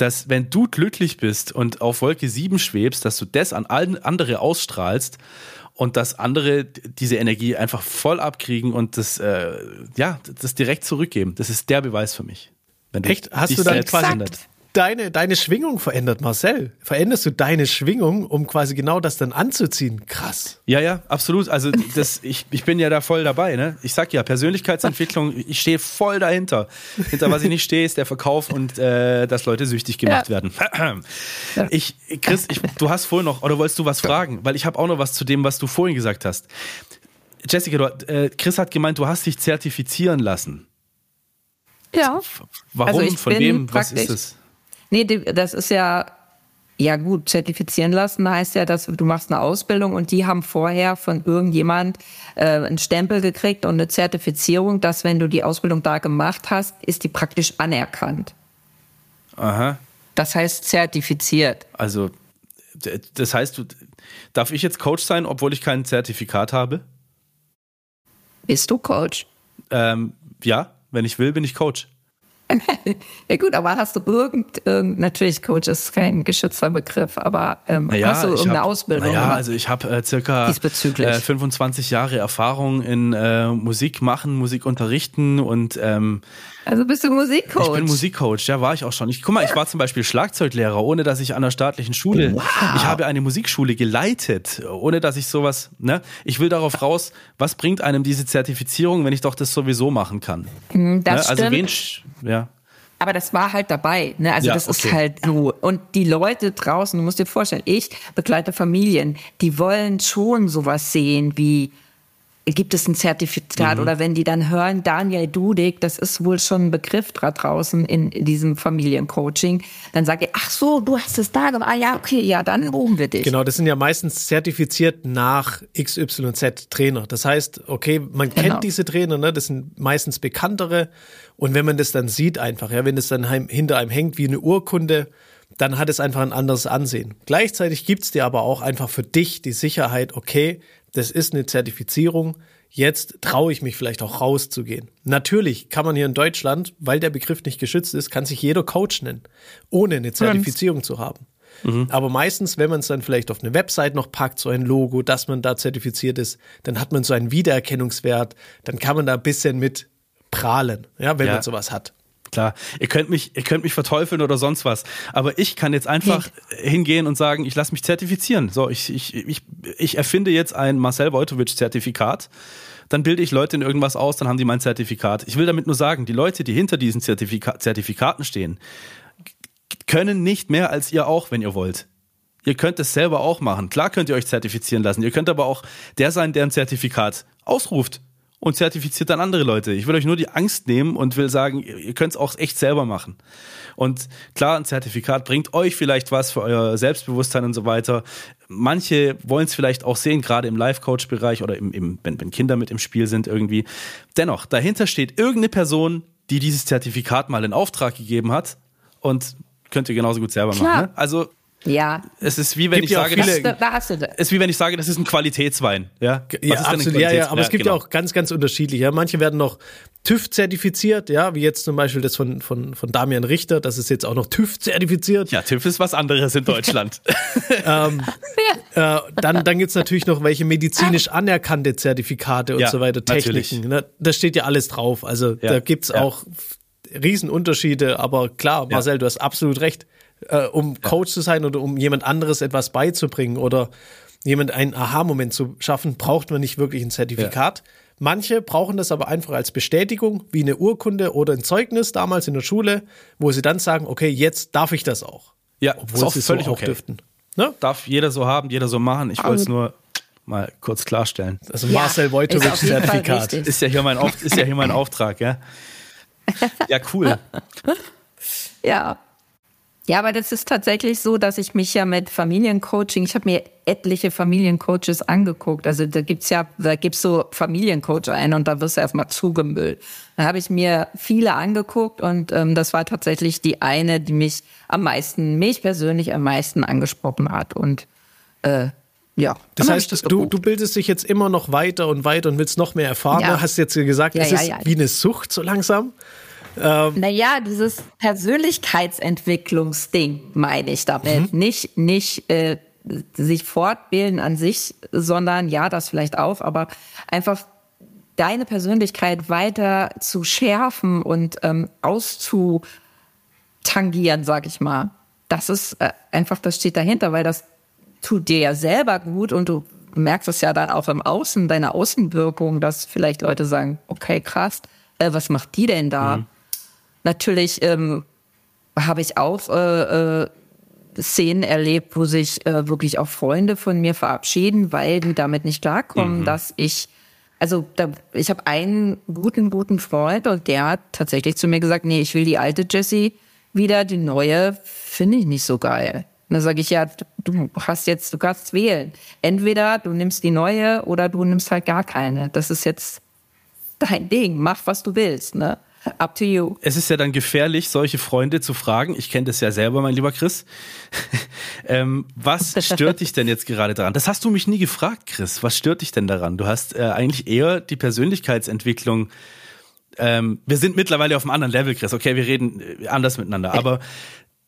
dass wenn du glücklich bist und auf Wolke 7 schwebst, dass du das an allen andere ausstrahlst und dass andere diese Energie einfach voll abkriegen und das, äh, ja, das direkt zurückgeben. Das ist der Beweis für mich. Echt? Hast du dann quasi deine, deine Schwingung verändert, Marcel? Veränderst du deine Schwingung, um quasi genau das dann anzuziehen? Krass. Ja, ja, absolut. Also das, ich, ich bin ja da voll dabei. Ne? Ich sag ja, Persönlichkeitsentwicklung, ich stehe voll dahinter. Hinter was ich nicht stehe, ist der Verkauf und äh, dass Leute süchtig gemacht ja. werden. Ich, Chris, ich, du hast vorhin noch, oder wolltest du was fragen? Weil ich habe auch noch was zu dem, was du vorhin gesagt hast. Jessica, du, äh, Chris hat gemeint, du hast dich zertifizieren lassen. Ja. Warum? Also Von wem? Was ist es? Nee, das ist ja, ja gut, zertifizieren lassen heißt ja, dass du machst eine Ausbildung und die haben vorher von irgendjemand äh, einen Stempel gekriegt und eine Zertifizierung, dass wenn du die Ausbildung da gemacht hast, ist die praktisch anerkannt. Aha. Das heißt zertifiziert. Also, das heißt, du, darf ich jetzt Coach sein, obwohl ich kein Zertifikat habe? Bist du Coach? Ähm, ja, wenn ich will, bin ich Coach. ja gut, aber hast du irgend, natürlich Coach ist kein geschützter Begriff, aber ähm, naja, hast du irgendeine hab, Ausbildung? Ja, also ich habe äh, circa äh, 25 Jahre Erfahrung in äh, Musik machen, Musik unterrichten und ähm, also bist du Musikcoach? Ich bin Musikcoach, ja, war ich auch schon. Ich, guck mal, ich war zum Beispiel Schlagzeuglehrer, ohne dass ich an der staatlichen Schule, wow. ich habe eine Musikschule geleitet, ohne dass ich sowas, ne? Ich will darauf raus, was bringt einem diese Zertifizierung, wenn ich doch das sowieso machen kann? Hm, das ne? Also wen, ja. Aber das war halt dabei, ne? Also ja, das okay. ist halt so. Und die Leute draußen, du musst dir vorstellen, ich begleite Familien, die wollen schon sowas sehen wie, gibt es ein Zertifikat mhm. oder wenn die dann hören, Daniel Dudig, das ist wohl schon ein Begriff da draußen in diesem Familiencoaching, dann sage ich, ach so, du hast es da gemacht, ah ja, okay, ja, dann rufen wir dich. Genau, das sind ja meistens zertifiziert nach XYZ Trainer. Das heißt, okay, man genau. kennt diese Trainer, ne? das sind meistens bekanntere und wenn man das dann sieht einfach, ja, wenn es dann hinter einem hängt wie eine Urkunde, dann hat es einfach ein anderes Ansehen. Gleichzeitig gibt es dir aber auch einfach für dich die Sicherheit, okay, das ist eine Zertifizierung, jetzt traue ich mich vielleicht auch rauszugehen. Natürlich kann man hier in Deutschland, weil der Begriff nicht geschützt ist, kann sich jeder Coach nennen, ohne eine Zertifizierung zu haben. Mhm. Aber meistens, wenn man es dann vielleicht auf eine Website noch packt, so ein Logo, dass man da zertifiziert ist, dann hat man so einen Wiedererkennungswert, dann kann man da ein bisschen mit prahlen, ja, wenn ja. man sowas hat. Klar, ihr könnt mich, ihr könnt mich verteufeln oder sonst was, aber ich kann jetzt einfach nee. hingehen und sagen, ich lasse mich zertifizieren. So, ich, ich, ich, ich erfinde jetzt ein Marcel Wojtowicz-Zertifikat, dann bilde ich Leute in irgendwas aus, dann haben die mein Zertifikat. Ich will damit nur sagen, die Leute, die hinter diesen Zertifika Zertifikaten stehen, können nicht mehr als ihr auch, wenn ihr wollt. Ihr könnt es selber auch machen. Klar könnt ihr euch zertifizieren lassen. Ihr könnt aber auch der sein, der ein Zertifikat ausruft und zertifiziert dann andere Leute. Ich will euch nur die Angst nehmen und will sagen, ihr könnt es auch echt selber machen. Und klar, ein Zertifikat bringt euch vielleicht was für euer Selbstbewusstsein und so weiter. Manche wollen es vielleicht auch sehen, gerade im Life-Coach-Bereich oder im, im, wenn, wenn Kinder mit im Spiel sind irgendwie. Dennoch, dahinter steht irgendeine Person, die dieses Zertifikat mal in Auftrag gegeben hat und könnt ihr genauso gut selber klar. machen. Ne? Also Ja. Es ist wie wenn ich sage, viele, das, da hast du es ist wie wenn ich sage, das ist ein Qualitätswein. Ja, ja absolut. Ja, ja, aber ja, es gibt genau. ja auch ganz, ganz unterschiedliche. Ja, manche werden noch TÜV-zertifiziert, ja, wie jetzt zum Beispiel das von, von, von Damian Richter, das ist jetzt auch noch TÜV-zertifiziert. Ja, TÜV ist was anderes in Deutschland. ähm, äh, dann dann gibt es natürlich noch welche medizinisch anerkannte Zertifikate und ja, so weiter, Techniken. Ne? Da steht ja alles drauf. Also ja, da gibt es auch Riesenunterschiede, aber klar, Marcel, du hast absolut recht äh, um Coach zu sein oder um jemand anderes etwas beizubringen oder jemand einen Aha-Moment zu schaffen, braucht man nicht wirklich ein Zertifikat. Ja. Manche brauchen das aber einfach als Bestätigung, wie eine Urkunde oder ein Zeugnis damals in der Schule, wo sie dann sagen, okay, jetzt darf ich das auch. Ja, obwohl ist sie völlig so auch okay. dürften. Ne? Darf jeder so haben, jeder so machen. Ich wollte es nur mal kurz klarstellen. Also Marcel Wojtowicz Zertifikat. Ist ja hier mein, Auf ist ja hier mein Auftrag, ja. Ja, cool. Ja, ja, aber das ist tatsächlich so, dass ich mich ja mit Familiencoaching, ich habe mir etliche Familiencoaches angeguckt. Also da gibt's ja, da gibt's so Familiencoach ein und da wirst du erstmal zugemüllt. Da habe ich mir viele angeguckt und ähm, das war tatsächlich die eine, die mich am meisten, mich persönlich am meisten angesprochen hat. Und äh, ja. Das heißt, das du, du bildest dich jetzt immer noch weiter und weiter und willst noch mehr erfahren. Ja. Du hast jetzt gesagt, ja, es ja, ist wie eine Sucht so langsam. Ähm, naja, dieses Persönlichkeitsentwicklungsding meine ich damit. Mhm. Nicht, nicht äh, sich fortbilden an sich, sondern ja, das vielleicht auch, aber einfach deine Persönlichkeit weiter zu schärfen und ähm, auszutangieren, sag ich mal. Das ist äh, einfach, das steht dahinter, weil das tut dir ja selber gut und du merkst es ja dann auch im Außen, deine Außenwirkung, dass vielleicht Leute sagen, okay, krass, äh, was macht die denn da? Mhm. Natürlich ähm, habe ich auch äh, äh, Szenen erlebt, wo sich äh, wirklich auch Freunde von mir verabschieden, weil die damit nicht klarkommen, mhm. dass ich also da, ich habe einen guten, guten Freund und der hat tatsächlich zu mir gesagt, nee, ich will die alte Jessie wieder, die neue finde ich nicht so geil. Und dann sage ich, ja, du hast jetzt, du kannst wählen. Entweder du nimmst die neue oder du nimmst halt gar keine. Das ist jetzt dein Ding. Mach, was du willst. Ne? Up to you. Es ist ja dann gefährlich, solche Freunde zu fragen. Ich kenne das ja selber, mein lieber Chris. ähm, was stört dich denn jetzt gerade daran? Das hast du mich nie gefragt, Chris. Was stört dich denn daran? Du hast äh, eigentlich eher die Persönlichkeitsentwicklung. Ähm, wir sind mittlerweile auf einem anderen Level, Chris. Okay, wir reden äh, anders miteinander. Aber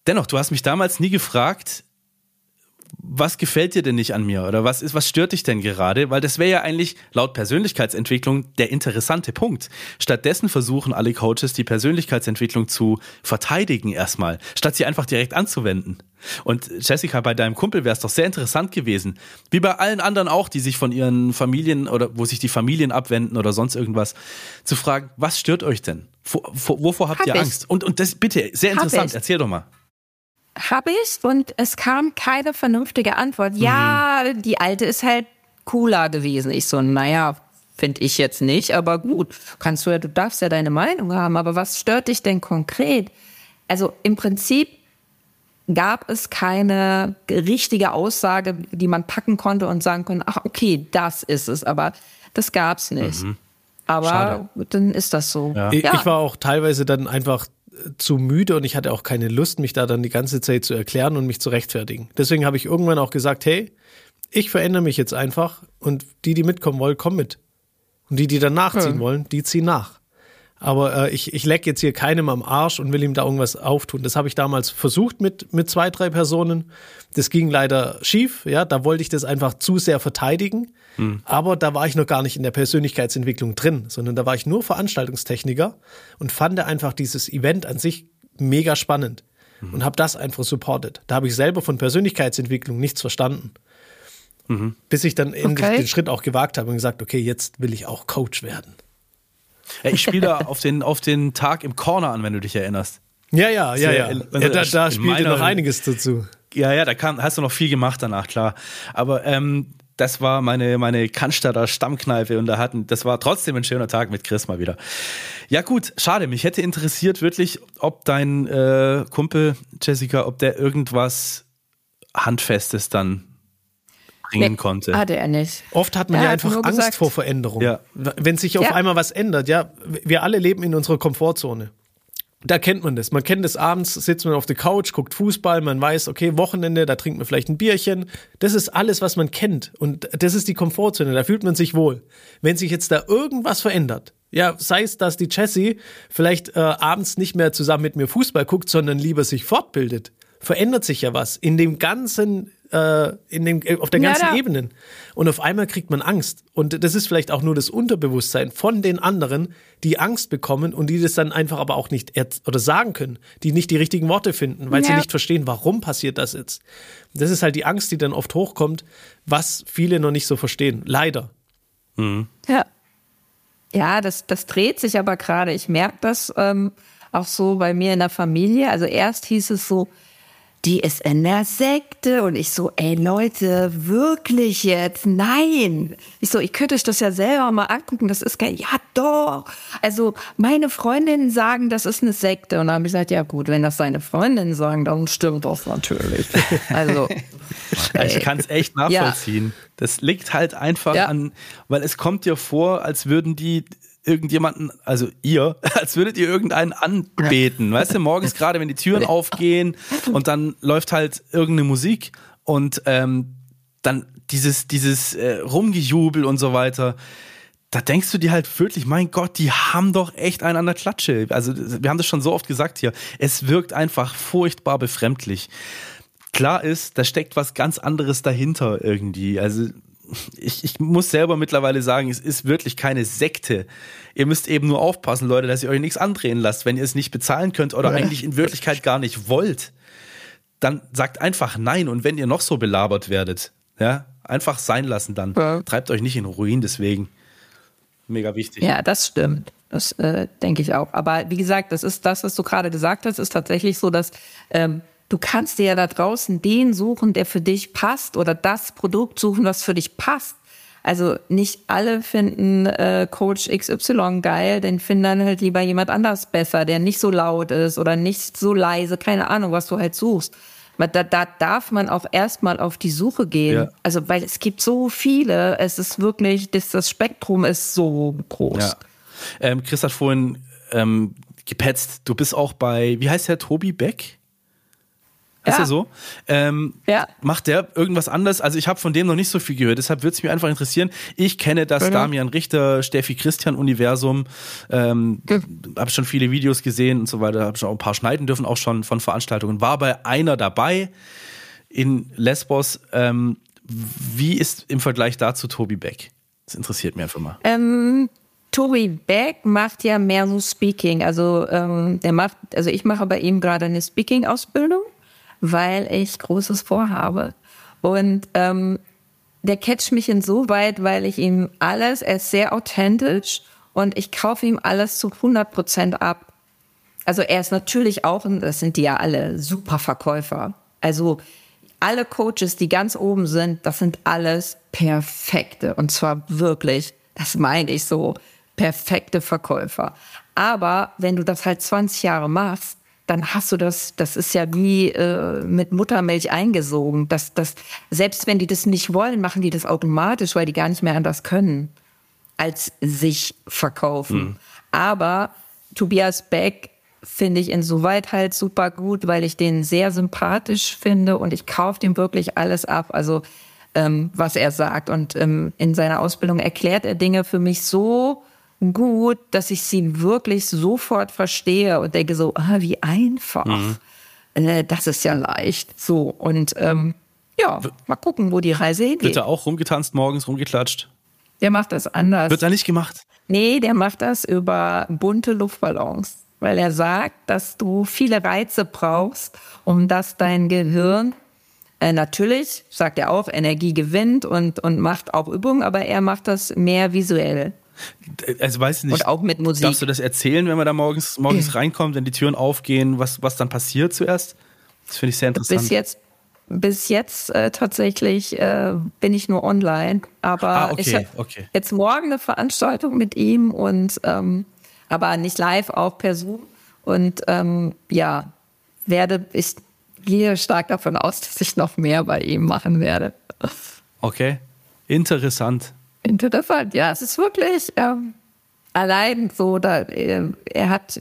dennoch, du hast mich damals nie gefragt, was gefällt dir denn nicht an mir oder was ist, was stört dich denn gerade? Weil das wäre ja eigentlich laut Persönlichkeitsentwicklung der interessante Punkt. Stattdessen versuchen alle Coaches die Persönlichkeitsentwicklung zu verteidigen erstmal, statt sie einfach direkt anzuwenden. Und Jessica, bei deinem Kumpel wäre es doch sehr interessant gewesen, wie bei allen anderen auch, die sich von ihren Familien oder wo sich die Familien abwenden oder sonst irgendwas, zu fragen, was stört euch denn? Wovor habt Hab ihr ich. Angst? Und, und das bitte, sehr interessant, erzähl doch mal. Habe ich und es kam keine vernünftige Antwort. Ja, mhm. die alte ist halt cooler gewesen. Ich so, naja, finde ich jetzt nicht, aber gut, kannst du ja, du darfst ja deine Meinung haben, aber was stört dich denn konkret? Also im Prinzip gab es keine richtige Aussage, die man packen konnte und sagen konnte, ach okay, das ist es, aber das gab's nicht. Mhm. Aber Schade. dann ist das so. Ja. Ja. Ich war auch teilweise dann einfach zu müde und ich hatte auch keine Lust, mich da dann die ganze Zeit zu erklären und mich zu rechtfertigen. Deswegen habe ich irgendwann auch gesagt, hey, ich verändere mich jetzt einfach und die, die mitkommen wollen, kommen mit. Und die, die dann nachziehen ja. wollen, die ziehen nach. Aber äh, ich, ich leck jetzt hier keinem am Arsch und will ihm da irgendwas auftun. Das habe ich damals versucht mit, mit zwei, drei Personen. Das ging leider schief. Ja, da wollte ich das einfach zu sehr verteidigen. Mhm. Aber da war ich noch gar nicht in der Persönlichkeitsentwicklung drin, sondern da war ich nur Veranstaltungstechniker und fand einfach dieses Event an sich mega spannend mhm. und habe das einfach supportet. Da habe ich selber von Persönlichkeitsentwicklung nichts verstanden. Mhm. Bis ich dann endlich okay. den Schritt auch gewagt habe und gesagt, okay, jetzt will ich auch Coach werden. Ja, ich spiele da auf den, auf den Tag im Corner an, wenn du dich erinnerst. Ja, ja, ja, ja. ja da, da spielte noch einiges dazu. Ja, ja, da kam, hast du noch viel gemacht danach, klar. Aber ähm, das war meine, meine Cannstatter Stammkneipe und da hatten, das war trotzdem ein schöner Tag mit Chris mal wieder. Ja gut, schade, mich hätte interessiert wirklich, ob dein äh, Kumpel Jessica, ob der irgendwas Handfestes dann bringen nee, konnte. Hatte er nicht. Oft hat man er ja einfach Angst gesagt, vor Veränderung. Ja. Wenn sich auf ja. einmal was ändert, ja, wir alle leben in unserer Komfortzone. da kennt man das. Man kennt das abends, sitzt man auf der Couch, guckt Fußball, man weiß, okay, Wochenende, da trinkt man vielleicht ein Bierchen. Das ist alles, was man kennt. Und das ist die Komfortzone, da fühlt man sich wohl. Wenn sich jetzt da irgendwas verändert, ja, sei es, dass die Jessie vielleicht äh, abends nicht mehr zusammen mit mir Fußball guckt, sondern lieber sich fortbildet, verändert sich ja was in dem ganzen äh, in dem, auf der ganzen ja, Ebene. Und auf einmal kriegt man Angst. Und das ist vielleicht auch nur das Unterbewusstsein von den anderen, die Angst bekommen und die das dann einfach aber auch nicht oder sagen können, die nicht die richtigen Worte finden, weil ja. sie nicht verstehen, warum passiert das jetzt. Das ist halt die Angst, die dann oft hochkommt, was viele noch nicht so verstehen. Leider. Mhm. Ja. Ja, das, das dreht sich aber gerade. Ich merke das ähm, auch so bei mir in der Familie. Also erst hieß es so, die ist in der Sekte. Und ich so, ey Leute, wirklich jetzt? Nein. Ich so, ich könnte euch das ja selber mal angucken. Das ist geil. Ja, doch. Also meine Freundinnen sagen, das ist eine Sekte. Und dann habe ich gesagt, ja gut, wenn das seine Freundinnen sagen, dann stimmt das natürlich. Also. ich kann es echt nachvollziehen. Ja. Das liegt halt einfach ja. an, weil es kommt dir vor, als würden die irgendjemanden, also ihr, als würdet ihr irgendeinen anbeten. Weißt du, morgens gerade, wenn die Türen aufgehen und dann läuft halt irgendeine Musik und ähm, dann dieses, dieses äh, Rumgejubel und so weiter. Da denkst du dir halt wirklich, mein Gott, die haben doch echt einen an der Klatsche. Also, wir haben das schon so oft gesagt hier. Es wirkt einfach furchtbar befremdlich. Klar ist, da steckt was ganz anderes dahinter irgendwie. Also, ich, ich muss selber mittlerweile sagen, es ist wirklich keine Sekte. Ihr müsst eben nur aufpassen, Leute, dass ihr euch nichts andrehen lasst. Wenn ihr es nicht bezahlen könnt oder ja. eigentlich in Wirklichkeit gar nicht wollt, dann sagt einfach nein. Und wenn ihr noch so belabert werdet, ja, einfach sein lassen dann. Ja. Treibt euch nicht in Ruin deswegen. Mega wichtig. Ja, das stimmt. Das äh, denke ich auch. Aber wie gesagt, das ist das, was du gerade gesagt hast, ist tatsächlich so, dass ähm, du kannst dir ja da draußen den suchen, der für dich passt oder das Produkt suchen, was für dich passt. Also nicht alle finden äh, Coach XY geil, den finden dann halt lieber jemand anders besser, der nicht so laut ist oder nicht so leise, keine Ahnung, was du halt suchst. Da, da darf man auch erstmal auf die Suche gehen. Ja. Also, weil es gibt so viele, es ist wirklich, das, das Spektrum ist so groß. Ja. Ähm, Chris hat vorhin ähm, gepetzt, du bist auch bei, wie heißt der, Tobi Beck? Ist ja. er so? Ähm, ja. Macht der irgendwas anders? Also ich habe von dem noch nicht so viel gehört, deshalb würde es mich einfach interessieren. Ich kenne das genau. Damian Richter, Steffi Christian Universum, ähm, habe schon viele Videos gesehen und so weiter, habe schon auch ein paar schneiden dürfen, auch schon von Veranstaltungen. War bei einer dabei in Lesbos. Ähm, wie ist im Vergleich dazu Tobi Beck? Das interessiert mich einfach mal. Ähm, Tobi Beck macht ja mehr so Speaking. Also ähm, der macht, also ich mache bei ihm gerade eine Speaking-Ausbildung weil ich Großes vorhabe. Und ähm, der catcht mich insoweit, weil ich ihm alles, er ist sehr authentisch und ich kaufe ihm alles zu 100 Prozent ab. Also er ist natürlich auch, das sind die ja alle, super Verkäufer. Also alle Coaches, die ganz oben sind, das sind alles perfekte. Und zwar wirklich, das meine ich so, perfekte Verkäufer. Aber wenn du das halt 20 Jahre machst, dann hast du das, das ist ja wie äh, mit Muttermilch eingesogen. Das, das, selbst wenn die das nicht wollen, machen die das automatisch, weil die gar nicht mehr anders können, als sich verkaufen. Mhm. Aber Tobias Beck finde ich insoweit halt super gut, weil ich den sehr sympathisch finde und ich kaufe dem wirklich alles ab. Also ähm, was er sagt. Und ähm, in seiner Ausbildung erklärt er Dinge für mich so gut, dass ich sie wirklich sofort verstehe und denke so, ah, wie einfach. Mhm. Äh, das ist ja leicht. So, und ähm, ja, mal gucken, wo die Reise hingeht. Wird er auch rumgetanzt morgens, rumgeklatscht? Der macht das anders. Wird er nicht gemacht? Nee, der macht das über bunte Luftballons. Weil er sagt, dass du viele Reize brauchst, um dass dein Gehirn äh, natürlich, sagt er auch, Energie gewinnt und, und macht auch Übungen, aber er macht das mehr visuell. Also weiß ich nicht. Und auch mit Musik. Darfst du das erzählen, wenn man da morgens, morgens reinkommt, wenn die Türen aufgehen, was, was dann passiert zuerst? Das finde ich sehr interessant. Bis jetzt, bis jetzt äh, tatsächlich äh, bin ich nur online. Aber ah, okay, ich habe okay. jetzt morgen eine Veranstaltung mit ihm und ähm, aber nicht live, auch per Zoom. Und ähm, ja, werde ich gehe stark davon aus, dass ich noch mehr bei ihm machen werde. Okay, interessant. Interessant, ja. Es ist wirklich ähm, allein so, da, äh, er hat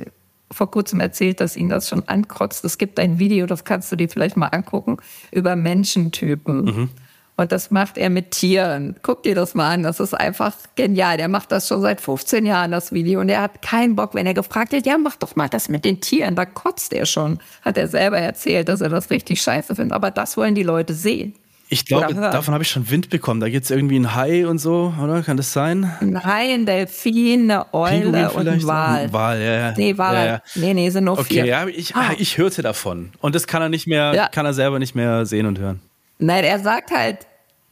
vor kurzem erzählt, dass ihn das schon ankotzt. Es gibt ein Video, das kannst du dir vielleicht mal angucken, über Menschentypen. Mhm. Und das macht er mit Tieren. Guck dir das mal an. Das ist einfach genial. Der macht das schon seit 15 Jahren, das Video. Und er hat keinen Bock, wenn er gefragt wird, ja, mach doch mal das mit den Tieren. Da kotzt er schon. Hat er selber erzählt, dass er das richtig scheiße findet. Aber das wollen die Leute sehen. Ich glaube, davon habe ich schon Wind bekommen. Da gibt es irgendwie einen Hai und so, oder? Kann das sein? Ein Hai, ein Delfin, eine Eule und ein Wal. Ein Wal, ja, ja. Nee, Wal. Ja, ja. Nee, nee, sind nur okay, vier. ja, ich, ah. ich hörte davon. Und das kann er nicht mehr, ja. kann er selber nicht mehr sehen und hören. Nein, er sagt halt,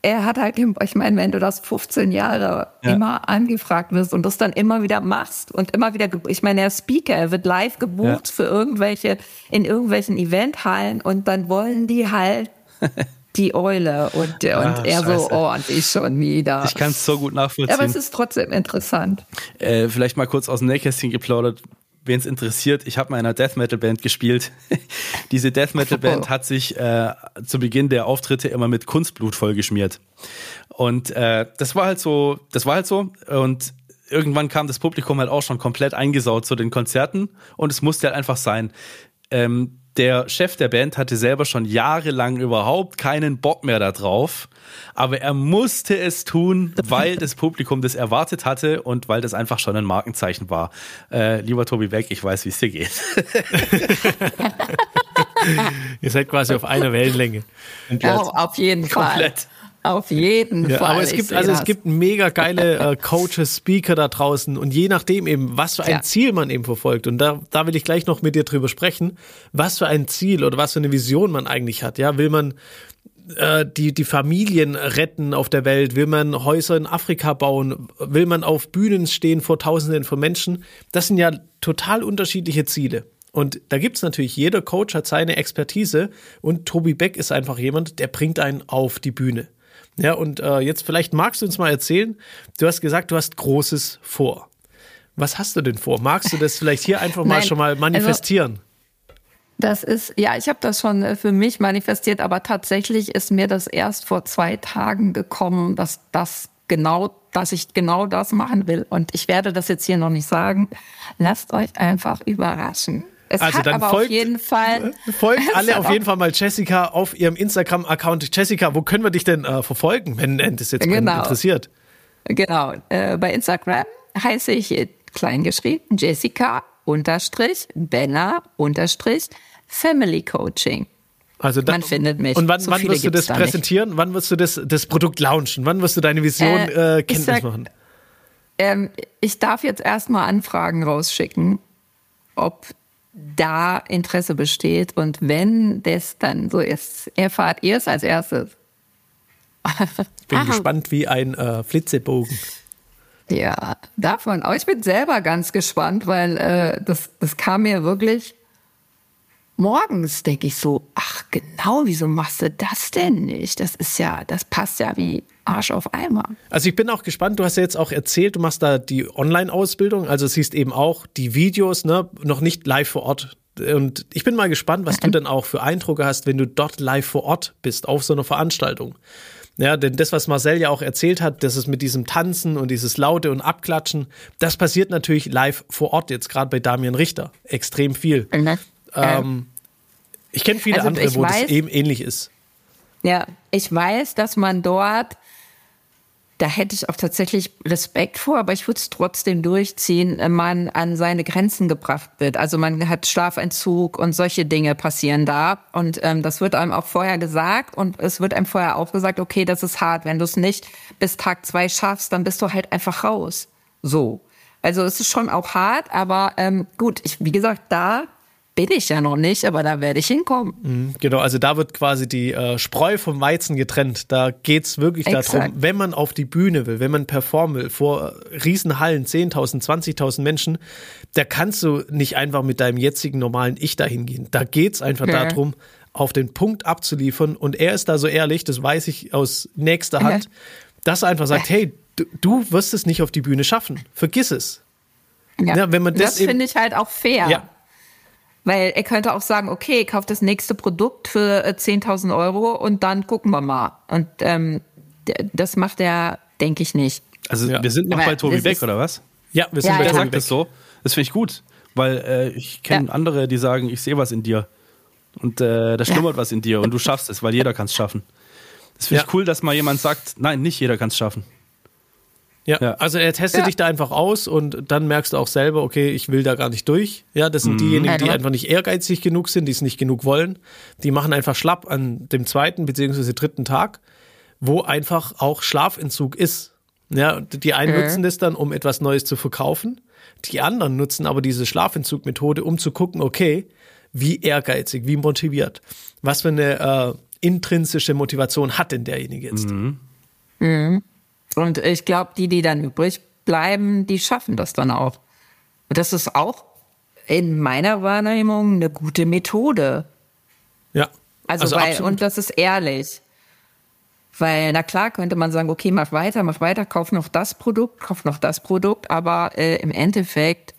er hat halt, ich meine, wenn du das 15 Jahre ja. immer angefragt wirst und das dann immer wieder machst und immer wieder, ich meine, der Speaker, er wird live gebucht ja. für irgendwelche, in irgendwelchen Eventhallen und dann wollen die halt die Eule und, und ah, er Scheiße. so, oh, und ich schon wieder. Ich kann es so gut nachvollziehen. Aber es ist trotzdem interessant. Äh, vielleicht mal kurz aus dem Nähkästchen geplaudert, wen es interessiert. Ich habe mal in einer Death Metal Band gespielt. Diese Death Metal Band oh. hat sich äh, zu Beginn der Auftritte immer mit Kunstblut vollgeschmiert. Und äh, das war halt so, das war halt so. Und irgendwann kam das Publikum halt auch schon komplett eingesaut zu den Konzerten und es musste halt einfach sein. Ähm, der Chef der Band hatte selber schon jahrelang überhaupt keinen Bock mehr darauf, aber er musste es tun, weil das Publikum das erwartet hatte und weil das einfach schon ein Markenzeichen war. Äh, lieber Tobi Beck, ich weiß, wie es dir geht. Ihr seid quasi auf einer Wellenlänge. Ja, auf jeden Fall. Komplett. Auf jeden ja, Fall. Aber es gibt, also das. es gibt mega geile äh, Coaches, Speaker da draußen und je nachdem eben, was für ein ja. Ziel man eben verfolgt. Und da, da will ich gleich noch mit dir drüber sprechen, was für ein Ziel oder was für eine Vision man eigentlich hat. Ja, will man äh, die, die Familien retten auf der Welt? Will man Häuser in Afrika bauen? Will man auf Bühnen stehen vor Tausenden von Menschen? Das sind ja total unterschiedliche Ziele. Und da gibt's natürlich, jeder Coach hat seine Expertise und Tobi Beck ist einfach jemand, der bringt einen auf die Bühne. Ja, und äh, jetzt vielleicht magst du uns mal erzählen, du hast gesagt, du hast Großes vor. Was hast du denn vor? Magst du das vielleicht hier einfach mal schon mal also manifestieren? Also das ist, ja, ich habe das schon äh, für mich manifestiert, aber tatsächlich ist mir das erst vor zwei Tagen gekommen, dass das genau, dass ich genau das machen will. Und ich werde das jetzt hier noch nicht sagen. Lasst euch einfach überraschen. Es also dann folgt, auf jeden Fall. Folgt alle auf jeden Fall mal Jessica auf ihrem Instagram-Account. Jessica, wo können wir dich denn äh, verfolgen, wenn äh, das jetzt genau. interessiert? Genau. Äh, bei Instagram heiße ich kleingeschrieben Jessica unterstrich Benner unterstrich Family Coaching. Also da, Man findet mich. Und wann, so wann wirst du das da präsentieren? Nicht. Wann wirst du das, das Produkt launchen? Wann wirst du deine Vision äh, äh, kenntnis sag, machen? Ähm, ich darf jetzt erstmal Anfragen rausschicken, ob da Interesse besteht. Und wenn das dann so ist, erfahrt ihr es als erstes. Ich bin Aha. gespannt wie ein äh, Flitzebogen. Ja, davon. Aber ich bin selber ganz gespannt, weil äh, das, das kam mir wirklich morgens, denke ich so, ach genau, wieso machst du das denn nicht? Das ist ja, das passt ja wie Arsch auf Eimer. Also ich bin auch gespannt, du hast ja jetzt auch erzählt, du machst da die Online-Ausbildung, also siehst eben auch die Videos, ne, noch nicht live vor Ort. Und ich bin mal gespannt, was du dann auch für Eindrücke hast, wenn du dort live vor Ort bist, auf so einer Veranstaltung. Ja, denn das, was Marcel ja auch erzählt hat, das ist mit diesem Tanzen und dieses Laute und Abklatschen, das passiert natürlich live vor Ort, jetzt gerade bei Damian Richter. Extrem viel. Mhm. Ähm, ich kenne viele also andere, wo weiß, das eben ähnlich ist. Ja, ich weiß, dass man dort da hätte ich auch tatsächlich Respekt vor, aber ich würde es trotzdem durchziehen, äh, man an seine Grenzen gebracht wird. Also man hat Schlafentzug und solche Dinge passieren da. Und ähm, das wird einem auch vorher gesagt und es wird einem vorher auch gesagt, okay, das ist hart. Wenn du es nicht bis Tag zwei schaffst, dann bist du halt einfach raus. So. Also es ist schon auch hart, aber ähm, gut, ich, wie gesagt, da bin ich ja noch nicht, aber da werde ich hinkommen. Mhm, genau, also da wird quasi die äh, Spreu vom Weizen getrennt. Da geht es wirklich Exakt. darum, wenn man auf die Bühne will, wenn man performen will, vor Riesenhallen, 10.000, 20.000 Menschen, da kannst du nicht einfach mit deinem jetzigen normalen Ich dahin gehen. Da geht es einfach ja. darum, auf den Punkt abzuliefern. Und er ist da so ehrlich, das weiß ich aus nächster Hand, ja. dass er einfach sagt, hey, du, du, wirst es nicht auf die Bühne schaffen. Vergiss es. Ja, ja wenn man das, das finde ich halt auch fair. Ja. Weil er könnte auch sagen, okay, ich kaufe das nächste Produkt für 10.000 äh, Euro und dann gucken wir mal. Und ähm, das macht er, denke ich, nicht. Also ja. wir sind noch Aber bei Tobi Beck, oder was? Ja, wir sind ja, bei ja. Tobi Beck. Das so. Das finde ich gut. Weil äh, ich kenne ja. andere, die sagen, ich sehe was in dir. Und äh, da schlummert ja. was in dir und du schaffst es, weil jeder kann es schaffen. Das finde ich cool, dass mal jemand sagt, nein, nicht jeder kann es schaffen. Ja, ja, also er testet ja. dich da einfach aus und dann merkst du auch selber, okay, ich will da gar nicht durch. Ja, das sind mhm. diejenigen, die einfach nicht ehrgeizig genug sind, die es nicht genug wollen. Die machen einfach schlapp an dem zweiten beziehungsweise dritten Tag, wo einfach auch Schlafentzug ist. Ja, die einen mhm. nutzen das dann, um etwas Neues zu verkaufen. Die anderen nutzen aber diese Schlafentzugmethode, um zu gucken, okay, wie ehrgeizig, wie motiviert, was für eine äh, intrinsische Motivation hat denn derjenige jetzt. Mhm. Mhm. Und ich glaube, die, die dann übrig bleiben, die schaffen das dann auch. Und das ist auch in meiner Wahrnehmung eine gute Methode. Ja. Also, also weil, absolut. und das ist ehrlich. Weil, na klar, könnte man sagen, okay, mach weiter, mach weiter, kauf noch das Produkt, kauf noch das Produkt, aber äh, im Endeffekt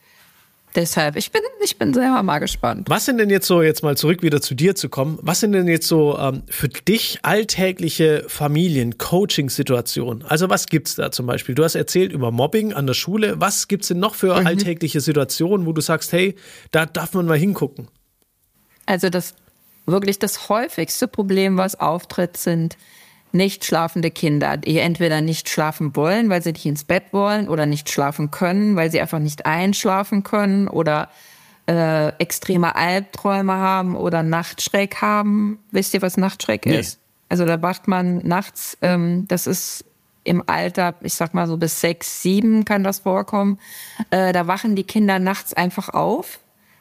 Deshalb, ich bin, ich bin selber mal gespannt. Was sind denn jetzt so, jetzt mal zurück wieder zu dir zu kommen, was sind denn jetzt so ähm, für dich alltägliche Familien-Coaching-Situationen? Also was gibt's da zum Beispiel? Du hast erzählt über Mobbing an der Schule. Was gibt's denn noch für mhm. alltägliche Situationen, wo du sagst, hey, da darf man mal hingucken? Also das wirklich das häufigste Problem, was auftritt, sind nicht schlafende Kinder, die entweder nicht schlafen wollen, weil sie nicht ins Bett wollen oder nicht schlafen können, weil sie einfach nicht einschlafen können oder äh, extreme Albträume haben oder Nachtschreck haben. Wisst ihr, was Nachtschreck nee. ist? Also da wacht man nachts, ähm, das ist im Alter, ich sag mal so bis sechs, sieben kann das vorkommen. Äh, da wachen die Kinder nachts einfach auf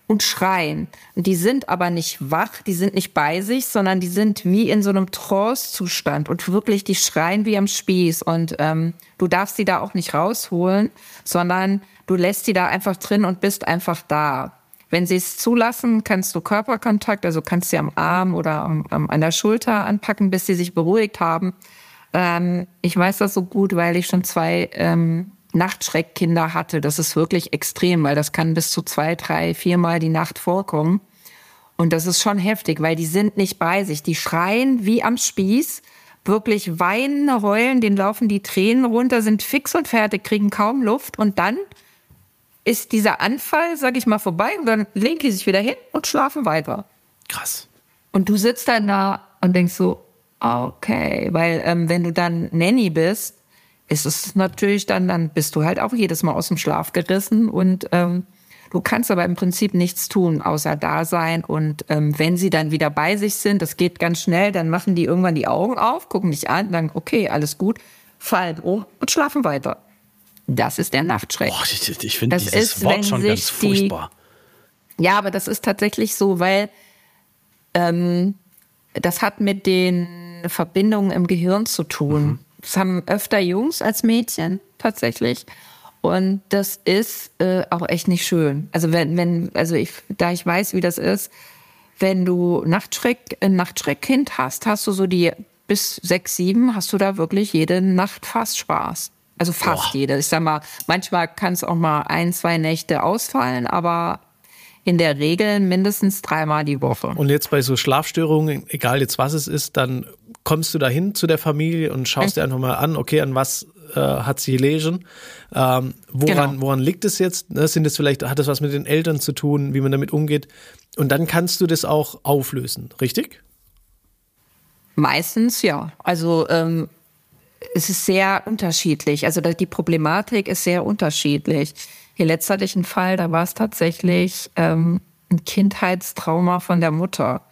und schreien. Und die sind aber nicht wach, die sind nicht bei sich, sondern die sind wie in so einem Trance-Zustand und wirklich, die schreien wie am Spieß. Und ähm, du darfst sie da auch nicht rausholen, sondern du lässt sie da einfach drin und bist einfach da. Wenn sie es zulassen, kannst du Körperkontakt, also kannst sie am Arm oder am, an der Schulter anpacken, bis sie sich beruhigt haben. Ähm, ich weiß das so gut, weil ich schon zwei ähm, Nachtschreckkinder hatte. Das ist wirklich extrem, weil das kann bis zu zwei, drei, viermal die Nacht vorkommen. Und das ist schon heftig, weil die sind nicht bei sich. Die schreien wie am Spieß, wirklich weinen, heulen, denen laufen die Tränen runter, sind fix und fertig, kriegen kaum Luft und dann ist dieser Anfall, sag ich mal, vorbei und dann legen die sich wieder hin und schlafen weiter. Krass. Und du sitzt dann da und denkst so, okay, weil ähm, wenn du dann Nanny bist, ist es natürlich dann, dann bist du halt auch jedes Mal aus dem Schlaf gerissen und ähm, du kannst aber im Prinzip nichts tun, außer da sein. Und ähm, wenn sie dann wieder bei sich sind, das geht ganz schnell, dann machen die irgendwann die Augen auf, gucken dich an, dann okay, alles gut, fallen um und schlafen weiter. Das ist der Nachtschreck. Boah, ich, ich finde dieses ist, Wort schon ganz furchtbar. Die, ja, aber das ist tatsächlich so, weil ähm, das hat mit den Verbindungen im Gehirn zu tun. Mhm. Das haben öfter Jungs als Mädchen tatsächlich. Und das ist äh, auch echt nicht schön. Also wenn, wenn, also ich, da ich weiß, wie das ist, wenn du Nachtschreck, ein Nachtschreckkind hast, hast du so die bis sechs, sieben, hast du da wirklich jede Nacht fast Spaß. Also fast Boah. jede. Ich sag mal, manchmal kann es auch mal ein, zwei Nächte ausfallen, aber in der Regel mindestens dreimal die Woche. Und jetzt bei so Schlafstörungen, egal jetzt was es ist, dann kommst du dahin zu der Familie und schaust dir einfach mal an, okay, an was äh, hat sie gelesen? Ähm, woran, genau. woran liegt es jetzt? Ne, sind es vielleicht, hat das was mit den Eltern zu tun, wie man damit umgeht? Und dann kannst du das auch auflösen, richtig? Meistens ja. Also ähm, es ist sehr unterschiedlich. Also die Problematik ist sehr unterschiedlich. Hier letzt hatte ich einen Fall, da war es tatsächlich ähm, ein Kindheitstrauma von der Mutter.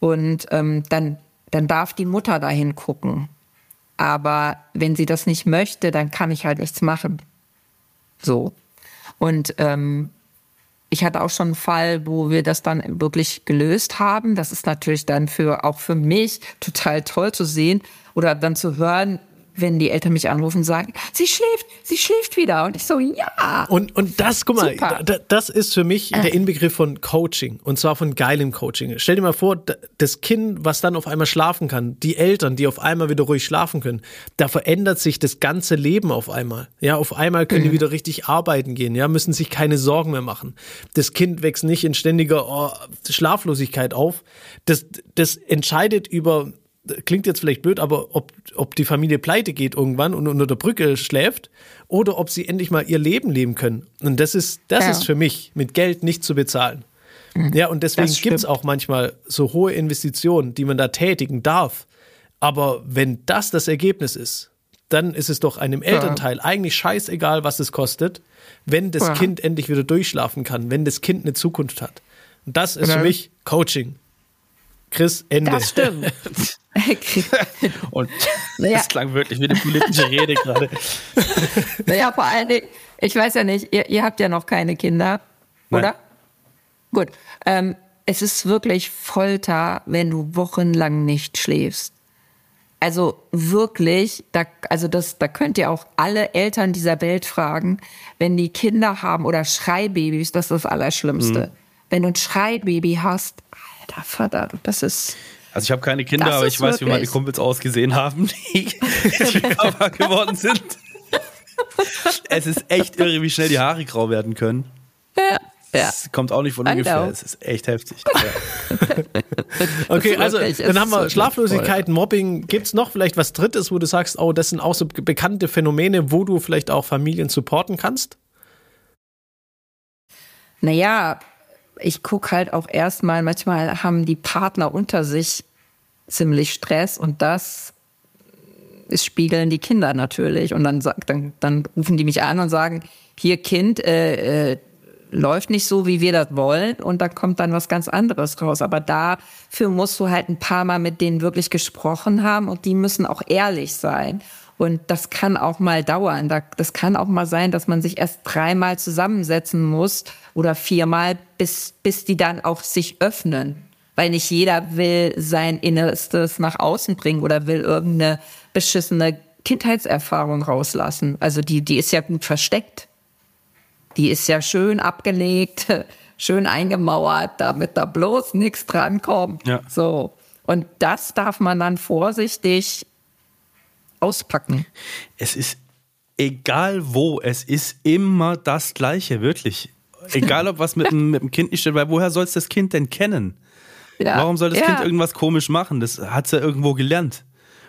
Und ähm, dann dann darf die Mutter dahin gucken. Aber wenn sie das nicht möchte, dann kann ich halt nichts machen. So. Und ähm, ich hatte auch schon einen Fall, wo wir das dann wirklich gelöst haben. Das ist natürlich dann für auch für mich total toll zu sehen oder dann zu hören, wenn die Eltern mich anrufen und sagen, sie schläft, sie schläft wieder. Und ich so, ja. Und, und das, guck mal, da, das ist für mich der äh. Inbegriff von Coaching. Und zwar von geilem Coaching. Stell dir mal vor, das Kind, was dann auf einmal schlafen kann, die Eltern, die auf einmal wieder ruhig schlafen können, da verändert sich das ganze Leben auf einmal. Ja, auf einmal können mhm. die wieder richtig arbeiten gehen, ja, müssen sich keine Sorgen mehr machen. Das Kind wächst nicht in ständiger oh, Schlaflosigkeit auf. Das, das entscheidet über klingt jetzt vielleicht blöd, aber ob, ob die Familie pleite geht irgendwann und unter der Brücke schläft oder ob sie endlich mal ihr Leben leben können. Und das ist, das ja. ist für mich mit Geld nicht zu bezahlen. Mhm. Ja, und deswegen gibt es auch manchmal so hohe Investitionen, die man da tätigen darf. Aber wenn das das Ergebnis ist, dann ist es doch einem Elternteil ja. eigentlich scheißegal, was es kostet, wenn das ja. Kind endlich wieder durchschlafen kann, wenn das Kind eine Zukunft hat. Und das ist für mich Coaching. Chris, Ende. Das stimmt. Und naja. das klang wirklich wie eine politische Rede gerade. Naja, vor allen Dingen, ich weiß ja nicht, ihr, ihr habt ja noch keine Kinder, Nein. oder? Gut. Ähm, es ist wirklich Folter, wenn du wochenlang nicht schläfst. Also wirklich, da, also das, da könnt ihr auch alle Eltern dieser Welt fragen, wenn die Kinder haben oder Schreibabys, das ist das Allerschlimmste. Mhm. Wenn du ein Schreibaby hast, alter Vater, das ist. Also ich habe keine Kinder, aber ich weiß, wie meine Kumpels ausgesehen haben, die Papa geworden sind. es ist echt irre, wie schnell die Haare grau werden können. Ja. Ja. Das kommt auch nicht von ungefähr. Es ist echt heftig. Ja. okay, also dann haben wir Schlaflosigkeit, Mobbing. Gibt es noch vielleicht was Drittes, wo du sagst, oh, das sind auch so bekannte Phänomene, wo du vielleicht auch Familien supporten kannst? Naja, ich gucke halt auch erstmal, manchmal haben die Partner unter sich ziemlich Stress und das ist spiegeln die Kinder natürlich. Und dann, dann, dann rufen die mich an und sagen, hier Kind, äh, äh, läuft nicht so, wie wir das wollen und da kommt dann was ganz anderes raus. Aber dafür musst du halt ein paar Mal mit denen wirklich gesprochen haben und die müssen auch ehrlich sein. Und das kann auch mal dauern. Das kann auch mal sein, dass man sich erst dreimal zusammensetzen muss oder viermal, bis, bis die dann auch sich öffnen. Weil nicht jeder will sein Innerstes nach außen bringen oder will irgendeine beschissene Kindheitserfahrung rauslassen. Also die, die ist ja gut versteckt. Die ist ja schön abgelegt, schön eingemauert, damit da bloß nichts drankommt. Ja. So. Und das darf man dann vorsichtig auspacken. Es ist egal wo, es ist immer das Gleiche, wirklich. Egal ob was mit, dem, mit dem Kind nicht steht, weil woher soll es das Kind denn kennen? Ja. Warum soll das ja. Kind irgendwas komisch machen? Das hat es ja irgendwo gelernt.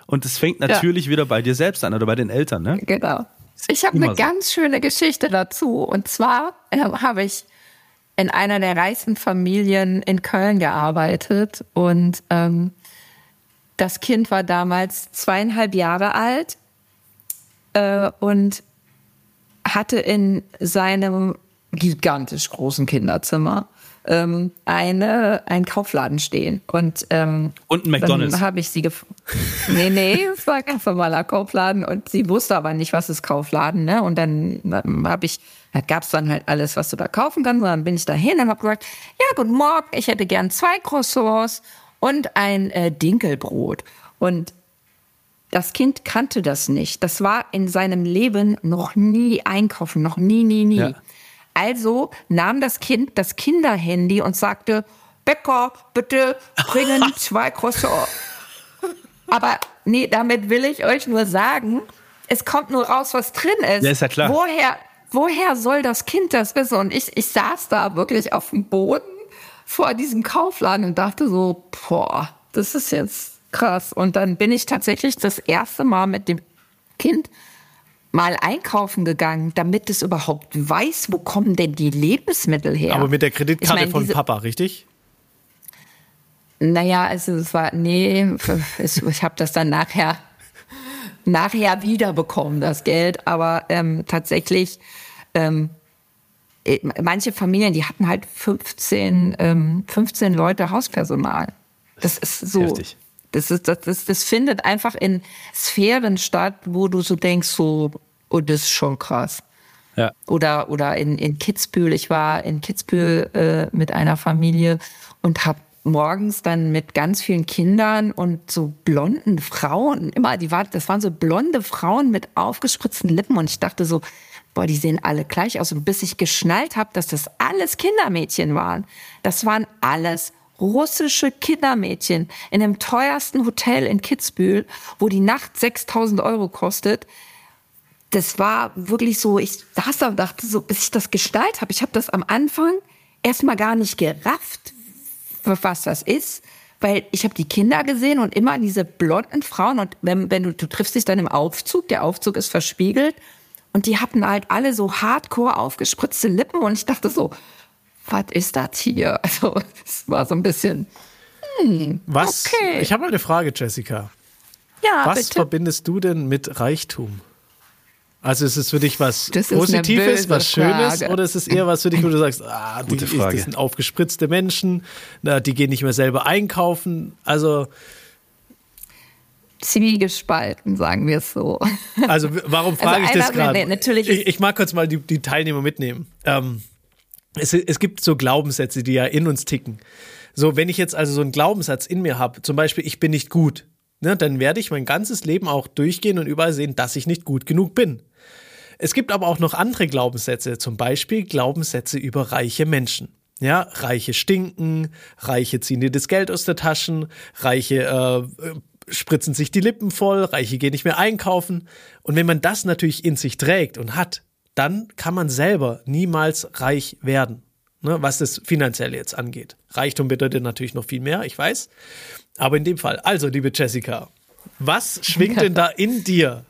Und es fängt natürlich ja. wieder bei dir selbst an oder bei den Eltern, ne? Genau. Ich habe eine so. ganz schöne Geschichte dazu. Und zwar äh, habe ich in einer der reichsten Familien in Köln gearbeitet und ähm, das Kind war damals zweieinhalb Jahre alt äh, und hatte in seinem gigantisch großen Kinderzimmer ähm, eine, einen Kaufladen stehen. Und, ähm, und ein McDonalds. Dann habe ich sie gefragt. nee, nee, es war ein ganz normaler Kaufladen und sie wusste aber nicht, was ist Kaufladen. Ne? Und dann, dann habe ich, da gab es dann halt alles, was du da kaufen kannst. Und dann bin ich dahin und habe gesagt, ja, guten Morgen, ich hätte gern zwei Croissants und ein äh, Dinkelbrot. Und das Kind kannte das nicht. Das war in seinem Leben noch nie einkaufen, noch nie, nie, nie. Ja. Also nahm das Kind das Kinderhandy und sagte, Bäcker, bitte bringen zwei Croissants. Aber nee, damit will ich euch nur sagen, es kommt nur raus, was drin ist. Ja, ist ja klar. Woher, woher soll das Kind das wissen? Und ich, ich saß da wirklich auf dem Boden vor diesem Kaufladen und dachte so, boah, das ist jetzt krass. Und dann bin ich tatsächlich das erste Mal mit dem Kind mal einkaufen gegangen, damit es überhaupt weiß, wo kommen denn die Lebensmittel her. Aber mit der Kreditkarte ich mein, von Papa, richtig? Naja, also es war, nee, ich habe das dann nachher, nachher wiederbekommen, das Geld. Aber ähm, tatsächlich, ähm, äh, manche Familien, die hatten halt 15, ähm, 15 Leute Hauspersonal. Das ist so. Heftig. Das, ist, das, das, das findet einfach in Sphären statt, wo du so denkst, so, oh, das ist schon krass. Ja. Oder, oder in, in Kitzbühel. Ich war in Kitzbühel äh, mit einer Familie und habe morgens dann mit ganz vielen Kindern und so blonden Frauen, immer, die war, das waren so blonde Frauen mit aufgespritzten Lippen und ich dachte so, boah, die sehen alle gleich aus. Und bis ich geschnallt habe, dass das alles Kindermädchen waren. Das waren alles russische Kindermädchen in dem teuersten Hotel in Kitzbühel, wo die Nacht 6000 Euro kostet. Das war wirklich so, ich saß da und dachte so, bis ich das gestaltet habe, ich habe das am Anfang erstmal gar nicht gerafft, was das ist, weil ich habe die Kinder gesehen und immer diese blonden Frauen und wenn, wenn du, du triffst dich dann im Aufzug, der Aufzug ist verspiegelt und die hatten halt alle so hardcore aufgespritzte Lippen und ich dachte so, was ist das hier? Also es war so ein bisschen. Hm, was? Okay. Ich habe eine Frage, Jessica. Ja, was bitte. verbindest du denn mit Reichtum? Also ist es für dich was Positives, was Schönes Frage. oder ist es eher was für dich, wo du sagst, ah, die, das sind aufgespritzte Menschen, na, die gehen nicht mehr selber einkaufen. Also zwiegespalten, sagen wir es so. Also warum also frage also ich das gerade? Natürlich ich, ich, mag kurz mal die, die Teilnehmer mitnehmen. Ähm, es, es gibt so Glaubenssätze, die ja in uns ticken. So, wenn ich jetzt also so einen Glaubenssatz in mir habe, zum Beispiel, ich bin nicht gut, ne, dann werde ich mein ganzes Leben auch durchgehen und überall sehen, dass ich nicht gut genug bin. Es gibt aber auch noch andere Glaubenssätze, zum Beispiel Glaubenssätze über reiche Menschen. Ja, Reiche stinken, Reiche ziehen dir das Geld aus der Taschen, Reiche äh, spritzen sich die Lippen voll, Reiche gehen nicht mehr einkaufen. Und wenn man das natürlich in sich trägt und hat, dann kann man selber niemals reich werden, ne, was das Finanzielle jetzt angeht. Reichtum bedeutet natürlich noch viel mehr, ich weiß. Aber in dem Fall, also liebe Jessica, was schwingt denn da in dir?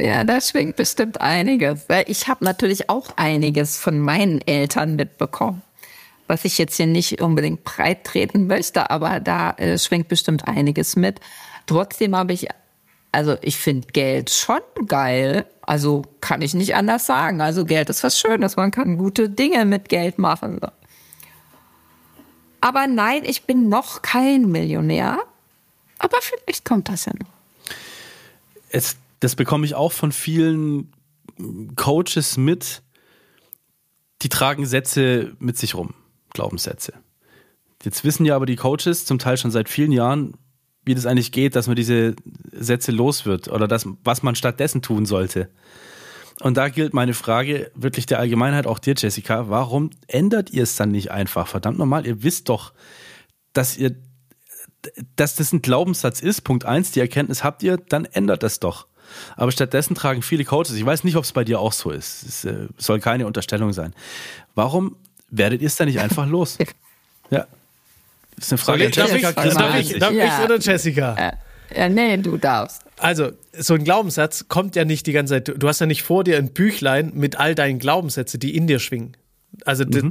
Ja, da schwingt bestimmt einiges. Weil ich habe natürlich auch einiges von meinen Eltern mitbekommen. Was ich jetzt hier nicht unbedingt breit treten möchte, aber da äh, schwingt bestimmt einiges mit. Trotzdem habe ich, also ich finde Geld schon geil. Also kann ich nicht anders sagen. Also Geld ist was Schönes. Man kann gute Dinge mit Geld machen. Aber nein, ich bin noch kein Millionär. Aber vielleicht kommt das ja noch. Es das bekomme ich auch von vielen Coaches mit, die tragen Sätze mit sich rum, Glaubenssätze. Jetzt wissen ja aber die Coaches zum Teil schon seit vielen Jahren, wie das eigentlich geht, dass man diese Sätze los wird oder das, was man stattdessen tun sollte. Und da gilt meine Frage wirklich der Allgemeinheit, auch dir, Jessica, warum ändert ihr es dann nicht einfach? Verdammt normal, ihr wisst doch, dass ihr, dass das ein Glaubenssatz ist. Punkt eins, die Erkenntnis habt ihr, dann ändert das doch. Aber stattdessen tragen viele Coaches, ich weiß nicht, ob es bei dir auch so ist, es äh, soll keine Unterstellung sein. Warum werdet ihr es dann nicht einfach los? Ja. Das ist eine Frage. Darf ich, darf ich, darf ja. ich oder Jessica? Ja, nee, du darfst. Also, so ein Glaubenssatz kommt ja nicht die ganze Zeit. Du hast ja nicht vor dir ein Büchlein mit all deinen Glaubenssätzen, die in dir schwingen. Also, mhm. das,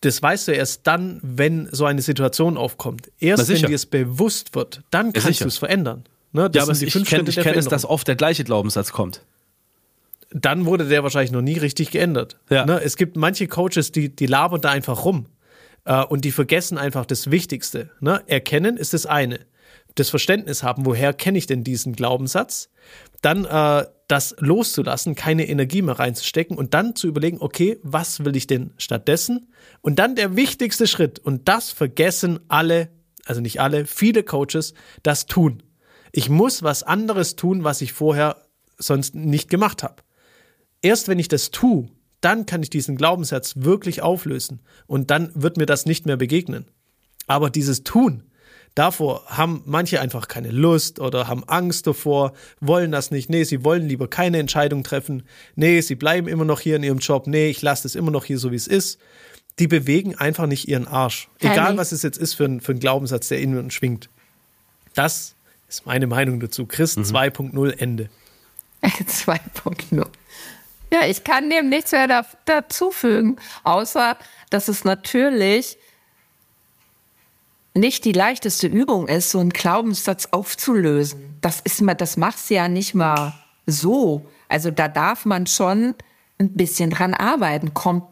das weißt du erst dann, wenn so eine Situation aufkommt. Erst wenn dir es bewusst wird, dann kannst du es verändern. Ne, ja, aber ich kenne kenn es, dass oft der gleiche Glaubenssatz kommt. Dann wurde der wahrscheinlich noch nie richtig geändert. Ja. Ne, es gibt manche Coaches, die, die labern da einfach rum äh, und die vergessen einfach das Wichtigste. Ne? Erkennen ist das eine. Das Verständnis haben, woher kenne ich denn diesen Glaubenssatz? Dann äh, das loszulassen, keine Energie mehr reinzustecken und dann zu überlegen, okay, was will ich denn stattdessen? Und dann der wichtigste Schritt, und das vergessen alle, also nicht alle, viele Coaches, das tun. Ich muss was anderes tun, was ich vorher sonst nicht gemacht habe. Erst wenn ich das tue, dann kann ich diesen Glaubenssatz wirklich auflösen und dann wird mir das nicht mehr begegnen. Aber dieses Tun, davor haben manche einfach keine Lust oder haben Angst davor, wollen das nicht. Nee, sie wollen lieber keine Entscheidung treffen. Nee, sie bleiben immer noch hier in ihrem Job. Nee, ich lasse es immer noch hier so, wie es ist. Die bewegen einfach nicht ihren Arsch. Egal, was es jetzt ist für ein, für ein Glaubenssatz, der in ihnen schwingt. Das ist meine Meinung dazu. Christ mhm. 2.0 Ende. 2.0. Ja, ich kann dem nichts mehr da, dazufügen, außer dass es natürlich nicht die leichteste Übung ist, so einen Glaubenssatz aufzulösen. Das ist mal, das machst du ja nicht mal so. Also da darf man schon ein bisschen dran arbeiten. Kommt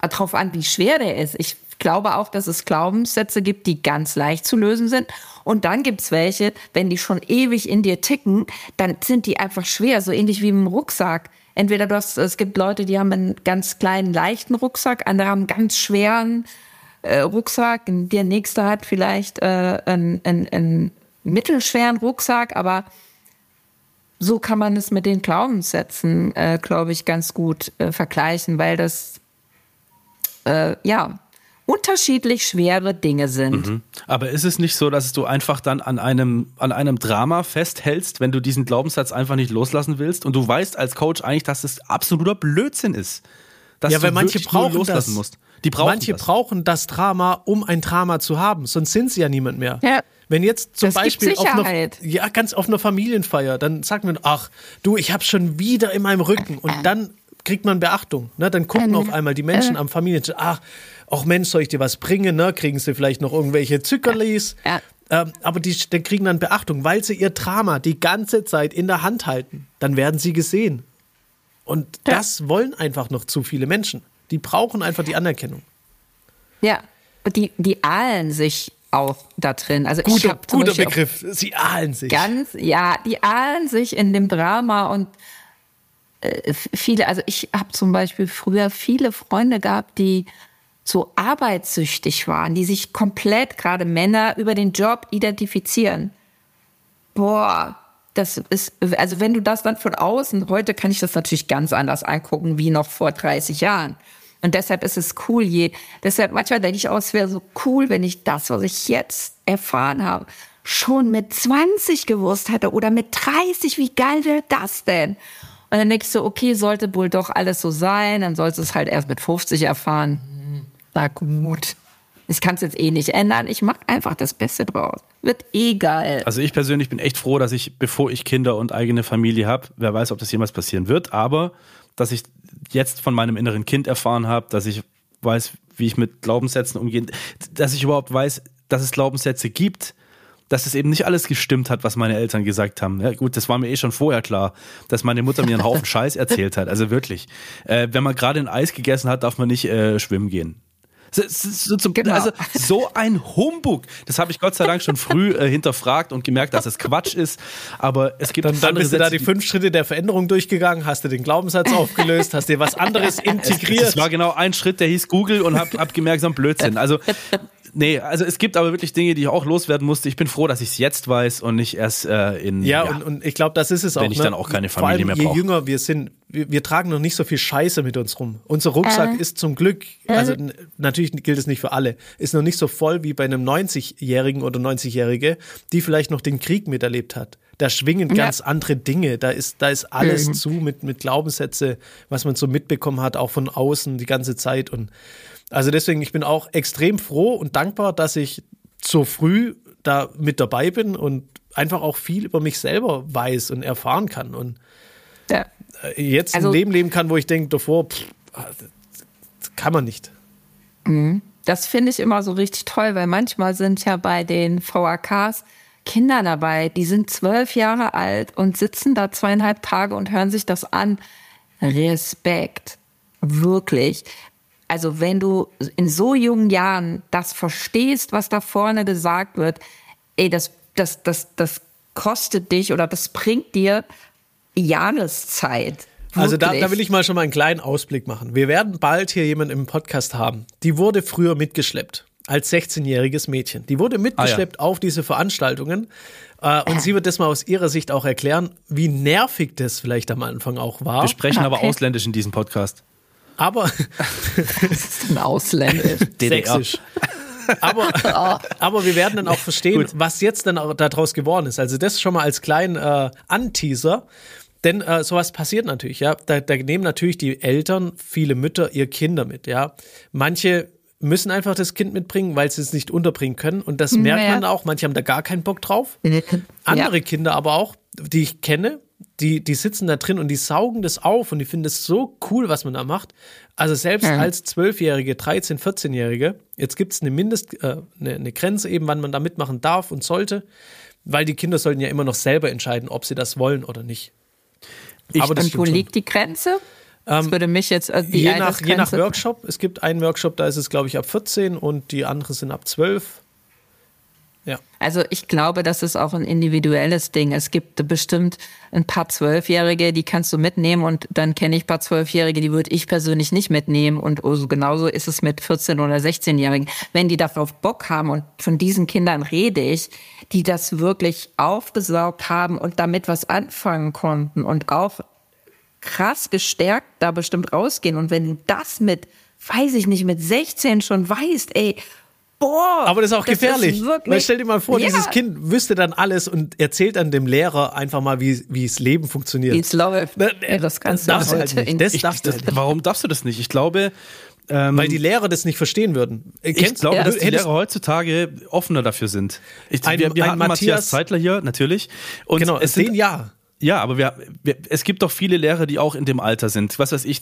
drauf an, wie schwer der ist. Ich glaube auch, dass es Glaubenssätze gibt, die ganz leicht zu lösen sind. Und dann gibt es welche, wenn die schon ewig in dir ticken, dann sind die einfach schwer, so ähnlich wie im Rucksack. Entweder du hast, es gibt Leute, die haben einen ganz kleinen, leichten Rucksack, andere haben einen ganz schweren äh, Rucksack. Der nächste hat vielleicht äh, einen, einen, einen mittelschweren Rucksack, aber so kann man es mit den Glaubenssätzen, äh, glaube ich, ganz gut äh, vergleichen, weil das äh, ja unterschiedlich schwere Dinge sind. Mhm. Aber ist es nicht so, dass du einfach dann an einem, an einem Drama festhältst, wenn du diesen Glaubenssatz einfach nicht loslassen willst und du weißt als Coach eigentlich, dass es absoluter Blödsinn ist? Dass ja, weil manche brauchen loslassen das. Musst. Die brauchen manche das. brauchen das Drama, um ein Drama zu haben, sonst sind sie ja niemand mehr. Ja. Wenn jetzt zum Das Beispiel auf einer, ja, ganz auf einer Familienfeier, dann sagt man, ach, du, ich hab's schon wieder in meinem Rücken. Und dann kriegt man Beachtung. Ne? Dann gucken auf einmal die Menschen am Familientisch, ach, auch Mensch, soll ich dir was bringen? Ne? Kriegen sie vielleicht noch irgendwelche Zuckerlis? Ja. Ähm, aber die, die kriegen dann Beachtung, weil sie ihr Drama die ganze Zeit in der Hand halten. Dann werden sie gesehen. Und Ja. das wollen einfach noch zu viele Menschen. Die brauchen einfach die Anerkennung. Ja, die, die ahlen sich auch da drin. Also ich Guter, hab zum guter Beispiel Begriff. Sie ahlen sich. Ganz, ja, die ahlen sich in dem Drama und äh, viele, also ich habe zum Beispiel früher viele Freunde gehabt, die so arbeitssüchtig waren, die sich komplett, gerade Männer, über den Job identifizieren. Boah, das ist, also wenn du das dann von außen, heute kann ich das natürlich ganz anders angucken, wie noch vor 30 Jahren. Und deshalb ist es cool, je, deshalb manchmal denke ich auch, es wäre so cool, wenn ich das, was ich jetzt erfahren habe, schon mit 20 gewusst hätte oder mit 30, wie geil wäre das denn? Und dann denkst du, okay, sollte wohl doch alles so sein, dann sollst du es halt erst mit 50 erfahren. Na gut. Ich kann es jetzt eh nicht ändern. Ich mache einfach das Beste draus. Wird eh geil. Also ich persönlich bin echt froh, dass ich, bevor ich Kinder und eigene Familie habe, wer weiß, ob das jemals passieren wird, aber dass ich jetzt von meinem inneren Kind erfahren habe, dass ich weiß, wie ich mit Glaubenssätzen umgehe, dass ich überhaupt weiß, dass es Glaubenssätze gibt, dass es eben nicht alles gestimmt hat, was meine Eltern gesagt haben. Ja, gut, das war mir eh schon vorher klar, dass meine Mutter mir einen Haufen Scheiß erzählt hat. Also wirklich. Äh, wenn man gerade ein Eis gegessen hat, darf man nicht äh, schwimmen gehen. So, so, so, Genau. Also so ein Humbug. Das habe ich Gott sei Dank schon früh äh, hinterfragt und gemerkt, dass es Quatsch ist. Aber es gibt Dann, dann bist du da Sätze, die fünf Schritte der Veränderung durchgegangen, hast du den Glaubenssatz aufgelöst, hast dir was anderes integriert. Das war genau ein Schritt, der hieß Google und hab, hab gemerkt, so ein Blödsinn. Also, nee, also es gibt aber wirklich Dinge, die ich auch loswerden musste. Ich bin froh, dass ich es jetzt weiß und nicht erst äh, in. Ja, Und, und ich glaube, das ist es auch. Wenn ich ne? dann auch keine Vor Familie allem, mehr Je brauche. jünger wir sind, wir, wir tragen noch nicht so viel Scheiße mit uns rum. Unser Rucksack ist zum Glück, also n- natürlich gilt es nicht für alle, ist noch nicht so voll wie bei einem 90-Jährigen oder 90-Jährige, die vielleicht noch den Krieg miterlebt hat. Da schwingen Ja. ganz andere Dinge. Da ist, da ist alles zu mit, mit Glaubenssätze, was man so mitbekommen hat, auch von außen die ganze Zeit. Und also deswegen, ich bin auch extrem froh und dankbar, dass ich so früh da mit dabei bin und einfach auch viel über mich selber weiß und erfahren kann und Ja. äh, jetzt Also- ein Leben leben kann, wo ich denke, davor pff, das kann man nicht. Das finde ich immer so richtig toll, weil manchmal sind ja bei den VAKs Kinder dabei, die sind zwölf Jahre alt und sitzen da zweieinhalb Tage und hören sich das an. Respekt. Wirklich. Also wenn du in so jungen Jahren das verstehst, was da vorne gesagt wird, ey, das, das, das, das kostet dich oder das bringt dir Jahreszeit. Also da, Wirklich. da will ich mal schon mal einen kleinen Ausblick machen. Wir werden bald hier jemanden im Podcast haben. Die wurde früher mitgeschleppt. Als 16-jähriges Mädchen. Die wurde mitgeschleppt auf diese Veranstaltungen. Äh, und sie wird das mal aus ihrer Sicht auch erklären, wie nervig das vielleicht am Anfang auch war. wir sprechen aber Okay. ausländisch in diesem Podcast. Aber Das ist ein Ausländisch. sächsisch. Aber, aber wir werden dann auch verstehen, was jetzt dann auch daraus geworden ist. Also das schon mal als kleinen äh, Anteaser. Denn äh, sowas passiert natürlich, ja. Da, da nehmen natürlich die Eltern, viele Mütter, ihr Kinder mit, ja. Manche müssen einfach das Kind mitbringen, weil sie es nicht unterbringen können. Und das merkt Ja. man auch. Manche haben da gar keinen Bock drauf. Andere Kinder aber auch, die ich kenne, die, die sitzen da drin und die saugen das auf und die finden es so cool, was man da macht. Also selbst Ja. als Zwölfjährige, 13-, 14-Jährige, jetzt gibt es eine Mindest, äh, eine, eine Grenze eben, wann man da mitmachen darf und sollte, weil die Kinder sollten ja immer noch selber entscheiden, ob sie das wollen oder nicht. aber das Und wo schon. liegt die Grenze? Das würde mich jetzt, also die je, nach, je nach Workshop, es gibt einen Workshop, da ist es, glaube ich, ab 14 und die anderen sind ab 12. Ja. Also ich glaube, das ist auch ein individuelles Ding. Es gibt bestimmt ein paar Zwölfjährige, die kannst du mitnehmen und dann kenne ich ein paar Zwölfjährige, die würde ich persönlich nicht mitnehmen und also genauso ist es mit 14- oder 16-Jährigen. Wenn die darauf Bock haben und von diesen Kindern rede ich, die das wirklich aufgesaugt haben und damit was anfangen konnten und auch krass gestärkt da bestimmt rausgehen und wenn du das mit, weiß ich nicht, mit 16 schon weißt, ey, boah. Aber das ist auch gefährlich. wirklich- Weil stell dir mal vor, Ja. dieses Kind wüsste dann alles und erzählt dann dem Lehrer einfach mal, wie, wie das Leben funktioniert. Läuft. Ne, Ja, das kannst du darfst du heute halt nicht. in- Das Ich, darfst du das, halt nicht. warum darfst du das nicht? Ich glaube, Ähm, Weil die Lehrer das nicht verstehen würden. Kennst, ich glaube, ja. dass die Lehrer heutzutage offener dafür sind. Ich, ein, wir wir hatten Matthias, Matthias Zeitler hier, natürlich. Und genau, es sind, ja. Ja, aber wir, wir, es gibt doch viele Lehrer, die auch in dem Alter sind. Was weiß ich,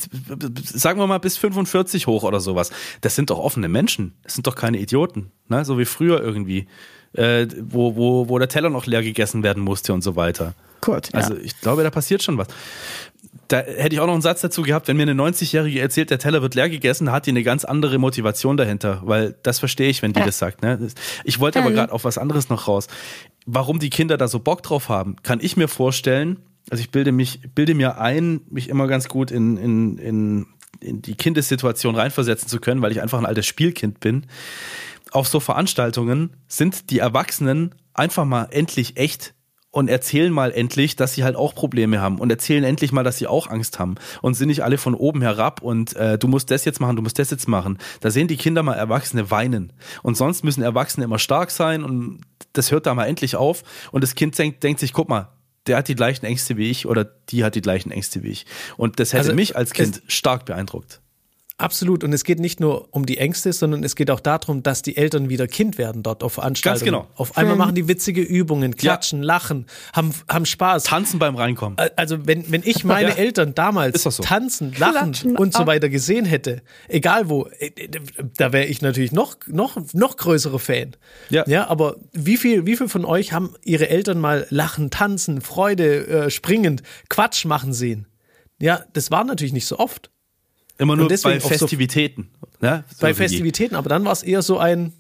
sagen wir mal bis 45 hoch oder sowas. Das sind doch offene Menschen. Das sind doch keine Idioten. Ne? So wie früher irgendwie, äh, wo, wo, wo der Teller noch leer gegessen werden musste und so weiter. Gut, ja. Also ich glaube, da passiert schon was. Da hätte ich auch noch einen Satz dazu gehabt, wenn mir eine 90-Jährige erzählt, der Teller wird leer gegessen, hat die eine ganz andere Motivation dahinter, weil das verstehe ich, wenn die ja. das sagt. Ne? Ich wollte aber gerade auf was anderes noch raus warum die Kinder da so Bock drauf haben, kann ich mir vorstellen. Also ich bilde mich, bilde mir ein, mich immer ganz gut in, in, in, in die Kindessituation reinversetzen zu können, weil ich einfach ein altes Spielkind bin. Auf so Veranstaltungen sind die Erwachsenen einfach mal endlich echt und erzählen mal endlich, dass sie halt auch Probleme haben und erzählen endlich mal, dass sie auch Angst haben und sind nicht alle von oben herab und äh, du musst das jetzt machen, du musst das jetzt machen. Da sehen die Kinder mal Erwachsene weinen und sonst müssen Erwachsene immer stark sein und das hört da mal endlich auf und das Kind denkt, denkt sich, guck mal, der hat die gleichen Ängste wie ich oder die hat die gleichen Ängste wie ich und das hätte also, mich als Kind stark beeindruckt. Absolut. Und es geht nicht nur um die Ängste, sondern es geht auch darum, dass die Eltern wieder Kind werden dort auf Veranstaltungen. Ganz genau. Auf einmal machen die witzige Übungen, klatschen, ja. lachen, haben, haben Spaß. Tanzen beim Reinkommen. Also wenn, wenn ich meine ja. Eltern damals so. tanzen, lachen Klatschen und so weiter gesehen hätte, egal wo, äh, da wäre ich natürlich noch, noch, noch größere Fan. Ja. Ja, aber wie viel, wie viel von euch haben ihre Eltern mal lachen, tanzen, Freude, äh, springend, Quatsch machen sehen? Ja, das war natürlich nicht so oft. Immer nur bei Festivitäten. So, ne? so bei Festivitäten, aber dann war es eher so ein,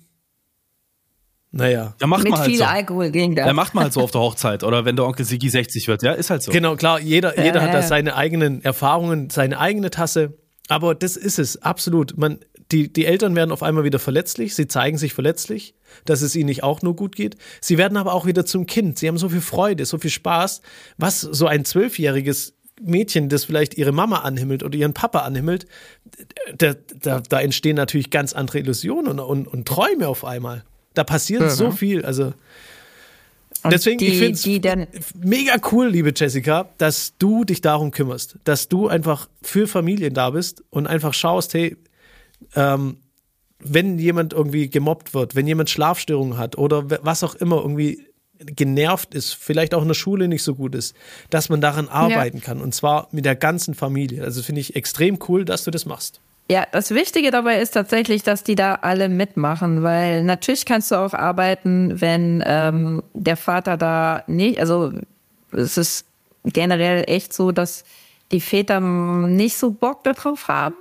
naja. Ja, macht Mit man halt viel so. Alkohol ging da. Ja, macht man halt so auf der Hochzeit oder wenn der Onkel Sigi 60 wird. Ja, ist halt so. Genau, klar. Jeder, jeder hat da seine eigenen Erfahrungen, seine eigene Tasse. Aber das ist es, absolut. Man, die, die Eltern werden auf einmal wieder verletzlich. Sie zeigen sich verletzlich, dass es ihnen nicht auch nur gut geht. Sie werden aber auch wieder zum Kind. Sie haben so viel Freude, so viel Spaß, was so ein Zwölfjähriges Mädchen, das vielleicht ihre Mama anhimmelt oder ihren Papa anhimmelt, da, da, da entstehen natürlich ganz andere Illusionen und, und, und Träume auf einmal. Da passiert ja, so ne? viel. Also deswegen, die, ich finde es mega cool, liebe Jessica, dass du dich darum kümmerst, dass du einfach für Familien da bist und einfach schaust, hey, ähm, wenn jemand irgendwie gemobbt wird, wenn jemand Schlafstörungen hat oder was auch immer irgendwie genervt ist, vielleicht auch in der Schule nicht so gut ist, dass man daran arbeiten ja. kann und zwar mit der ganzen Familie. Also finde ich extrem cool, dass du das machst. Ja, das Wichtige dabei ist tatsächlich, dass die da alle mitmachen, weil natürlich kannst du auch arbeiten, wenn ähm, der Vater da nicht, also es ist generell echt so, dass die Väter nicht so Bock darauf haben.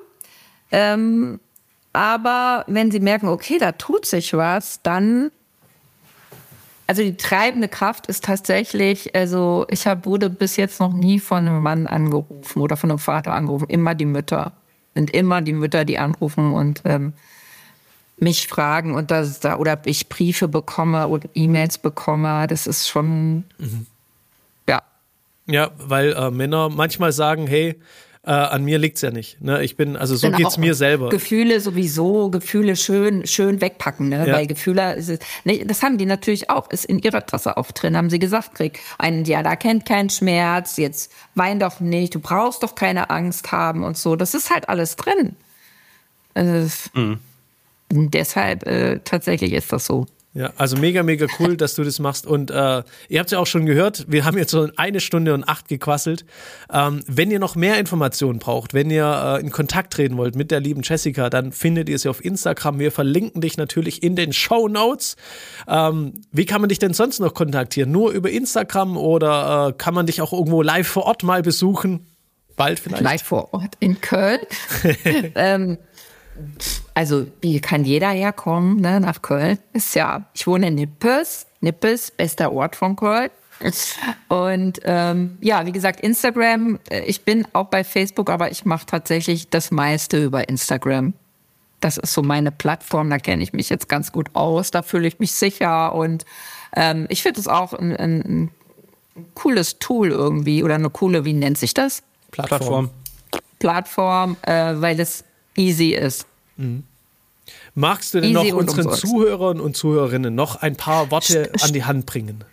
Ähm, aber wenn sie merken, okay, da tut sich was, dann also die treibende Kraft ist tatsächlich, also ich hab, wurde bis jetzt noch nie von einem Mann angerufen oder von einem Vater angerufen. Immer die Mütter. Sind immer die Mütter, die anrufen und ähm, mich fragen und das da oder ich Briefe bekomme oder E-Mails bekomme. Das ist schon mhm. ja. Ja, weil äh, Männer manchmal sagen, hey, äh, an mir liegt's ja nicht. Ne? Ich bin, also so genau. geht's mir selber. Gefühle sowieso, Gefühle schön, schön wegpacken, ne? Ja. Weil Gefühle, ist, ne, das haben die natürlich auch, ist in ihrer Tasse auch drin, haben sie gesagt, krieg ein, ja, da kennt keinen Schmerz, jetzt wein doch nicht, du brauchst doch keine Angst haben und so. Das ist halt alles drin. Also, mhm. Deshalb äh, tatsächlich ist das so. Ja, also mega, mega cool, dass du das machst. Und äh, ihr habt ja auch schon gehört, wir haben jetzt so eine Stunde und acht gequasselt. Ähm, wenn ihr noch mehr Informationen braucht, wenn ihr äh, in Kontakt treten wollt mit der lieben Jessica, dann findet ihr sie auf Instagram. Wir verlinken dich natürlich in den Show Notes. Ähm, wie kann man dich denn sonst noch kontaktieren? Nur über Instagram oder äh, kann man dich auch irgendwo live vor Ort mal besuchen? Bald vielleicht? Live vor Ort in Köln. ähm, also wie kann jeder herkommen ne, nach Köln? Ist ja, ich wohne in Nippes, Nippes, bester Ort von Köln. Und ähm, ja, wie gesagt, Instagram, äh, ich bin auch bei Facebook, aber ich mache tatsächlich das meiste über Instagram. Das ist so meine Plattform, da kenne ich mich jetzt ganz gut aus, da fühle ich mich sicher und ähm, ich finde es auch ein, ein, ein, cooles Tool irgendwie oder eine coole, wie nennt sich das? Plattform. Plattform, äh, weil es easy ist. Mhm. Magst du denn Easy noch unseren umsonst. Zuhörern und Zuhörerinnen noch ein paar Worte St an die Hand bringen?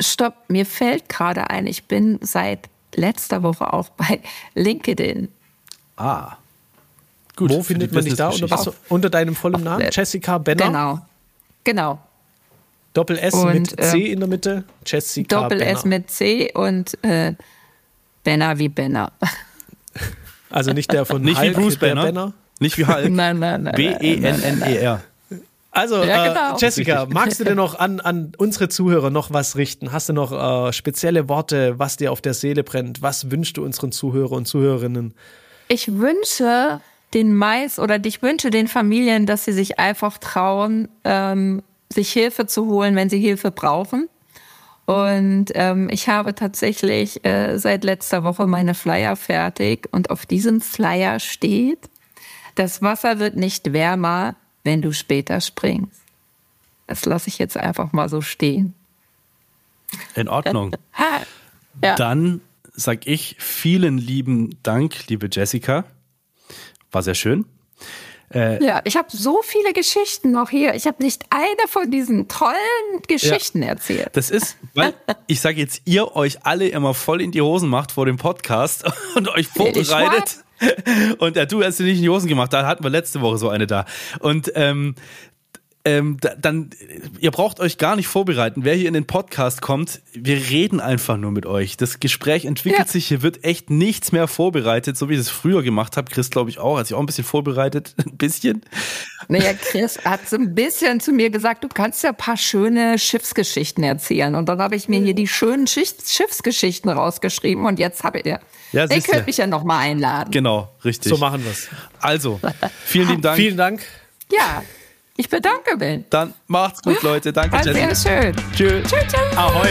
Stopp, mir fällt gerade ein, ich bin seit letzter Woche auch bei LinkedIn. Ah. Gut, Wo findet man dich da? Unter, was, unter deinem vollen Namen? Jessica Benner? Genau. Genau. Doppel S und, mit C äh, in der Mitte. Jessica Doppel Benner. S mit C und äh, Benner wie Benner. Also nicht der von nicht Hulk, wie Bruce Banner. Benner. Nicht wie Hulk. Nein, nein, nein. B-E-N-N-E-R. Also, ja, äh, genau. äh, Jessica, magst du dir noch an, an unsere Zuhörer noch was richten? Hast du noch äh, spezielle Worte, was dir auf der Seele brennt? Was wünschst du unseren Zuhörern und Zuhörerinnen? Ich wünsche den Mais oder ich wünsche den Familien, dass sie sich einfach trauen, ähm, sich Hilfe zu holen, wenn sie Hilfe brauchen. Und ähm, ich habe tatsächlich äh, seit letzter Woche meine Flyer fertig und auf diesem Flyer steht, das Wasser wird nicht wärmer, wenn du später springst. Das lasse ich jetzt einfach mal so stehen. In Ordnung. ja. Dann sag ich vielen lieben Dank, liebe Jessica. War sehr schön. Äh, ja, ich habe so viele Geschichten noch hier. Ich habe nicht eine von diesen tollen Geschichten ja, erzählt. Das ist, weil ich sage jetzt, ihr euch alle immer voll in die Hosen macht vor dem Podcast und euch vorbereitet. Und ja, du hast dir nicht in die Hosen gemacht, da hatten wir letzte Woche so eine da. Und ähm, ähm, dann, ihr braucht euch gar nicht vorbereiten. Wer hier in den Podcast kommt, wir reden einfach nur mit euch. Das Gespräch entwickelt ja. sich, hier wird echt nichts mehr vorbereitet, so wie ich es früher gemacht habe. Chris, glaube ich, auch, hat sich auch ein bisschen vorbereitet, ein bisschen. Naja, Chris hat so ein bisschen zu mir gesagt, du kannst ja ein paar schöne Schiffsgeschichten erzählen. Und dann habe ich mir hier die schönen Schiffsgeschichten rausgeschrieben und jetzt habe ich, ja, ja ihr könnt mich ja nochmal einladen. Genau, richtig. So machen wir es. Also, vielen lieben Dank. Vielen Dank. Ja. Ich bedanke mich. Dann macht's gut, Leute. Danke, War Sehr schön. Tschüss. Tschüss. Ahoi.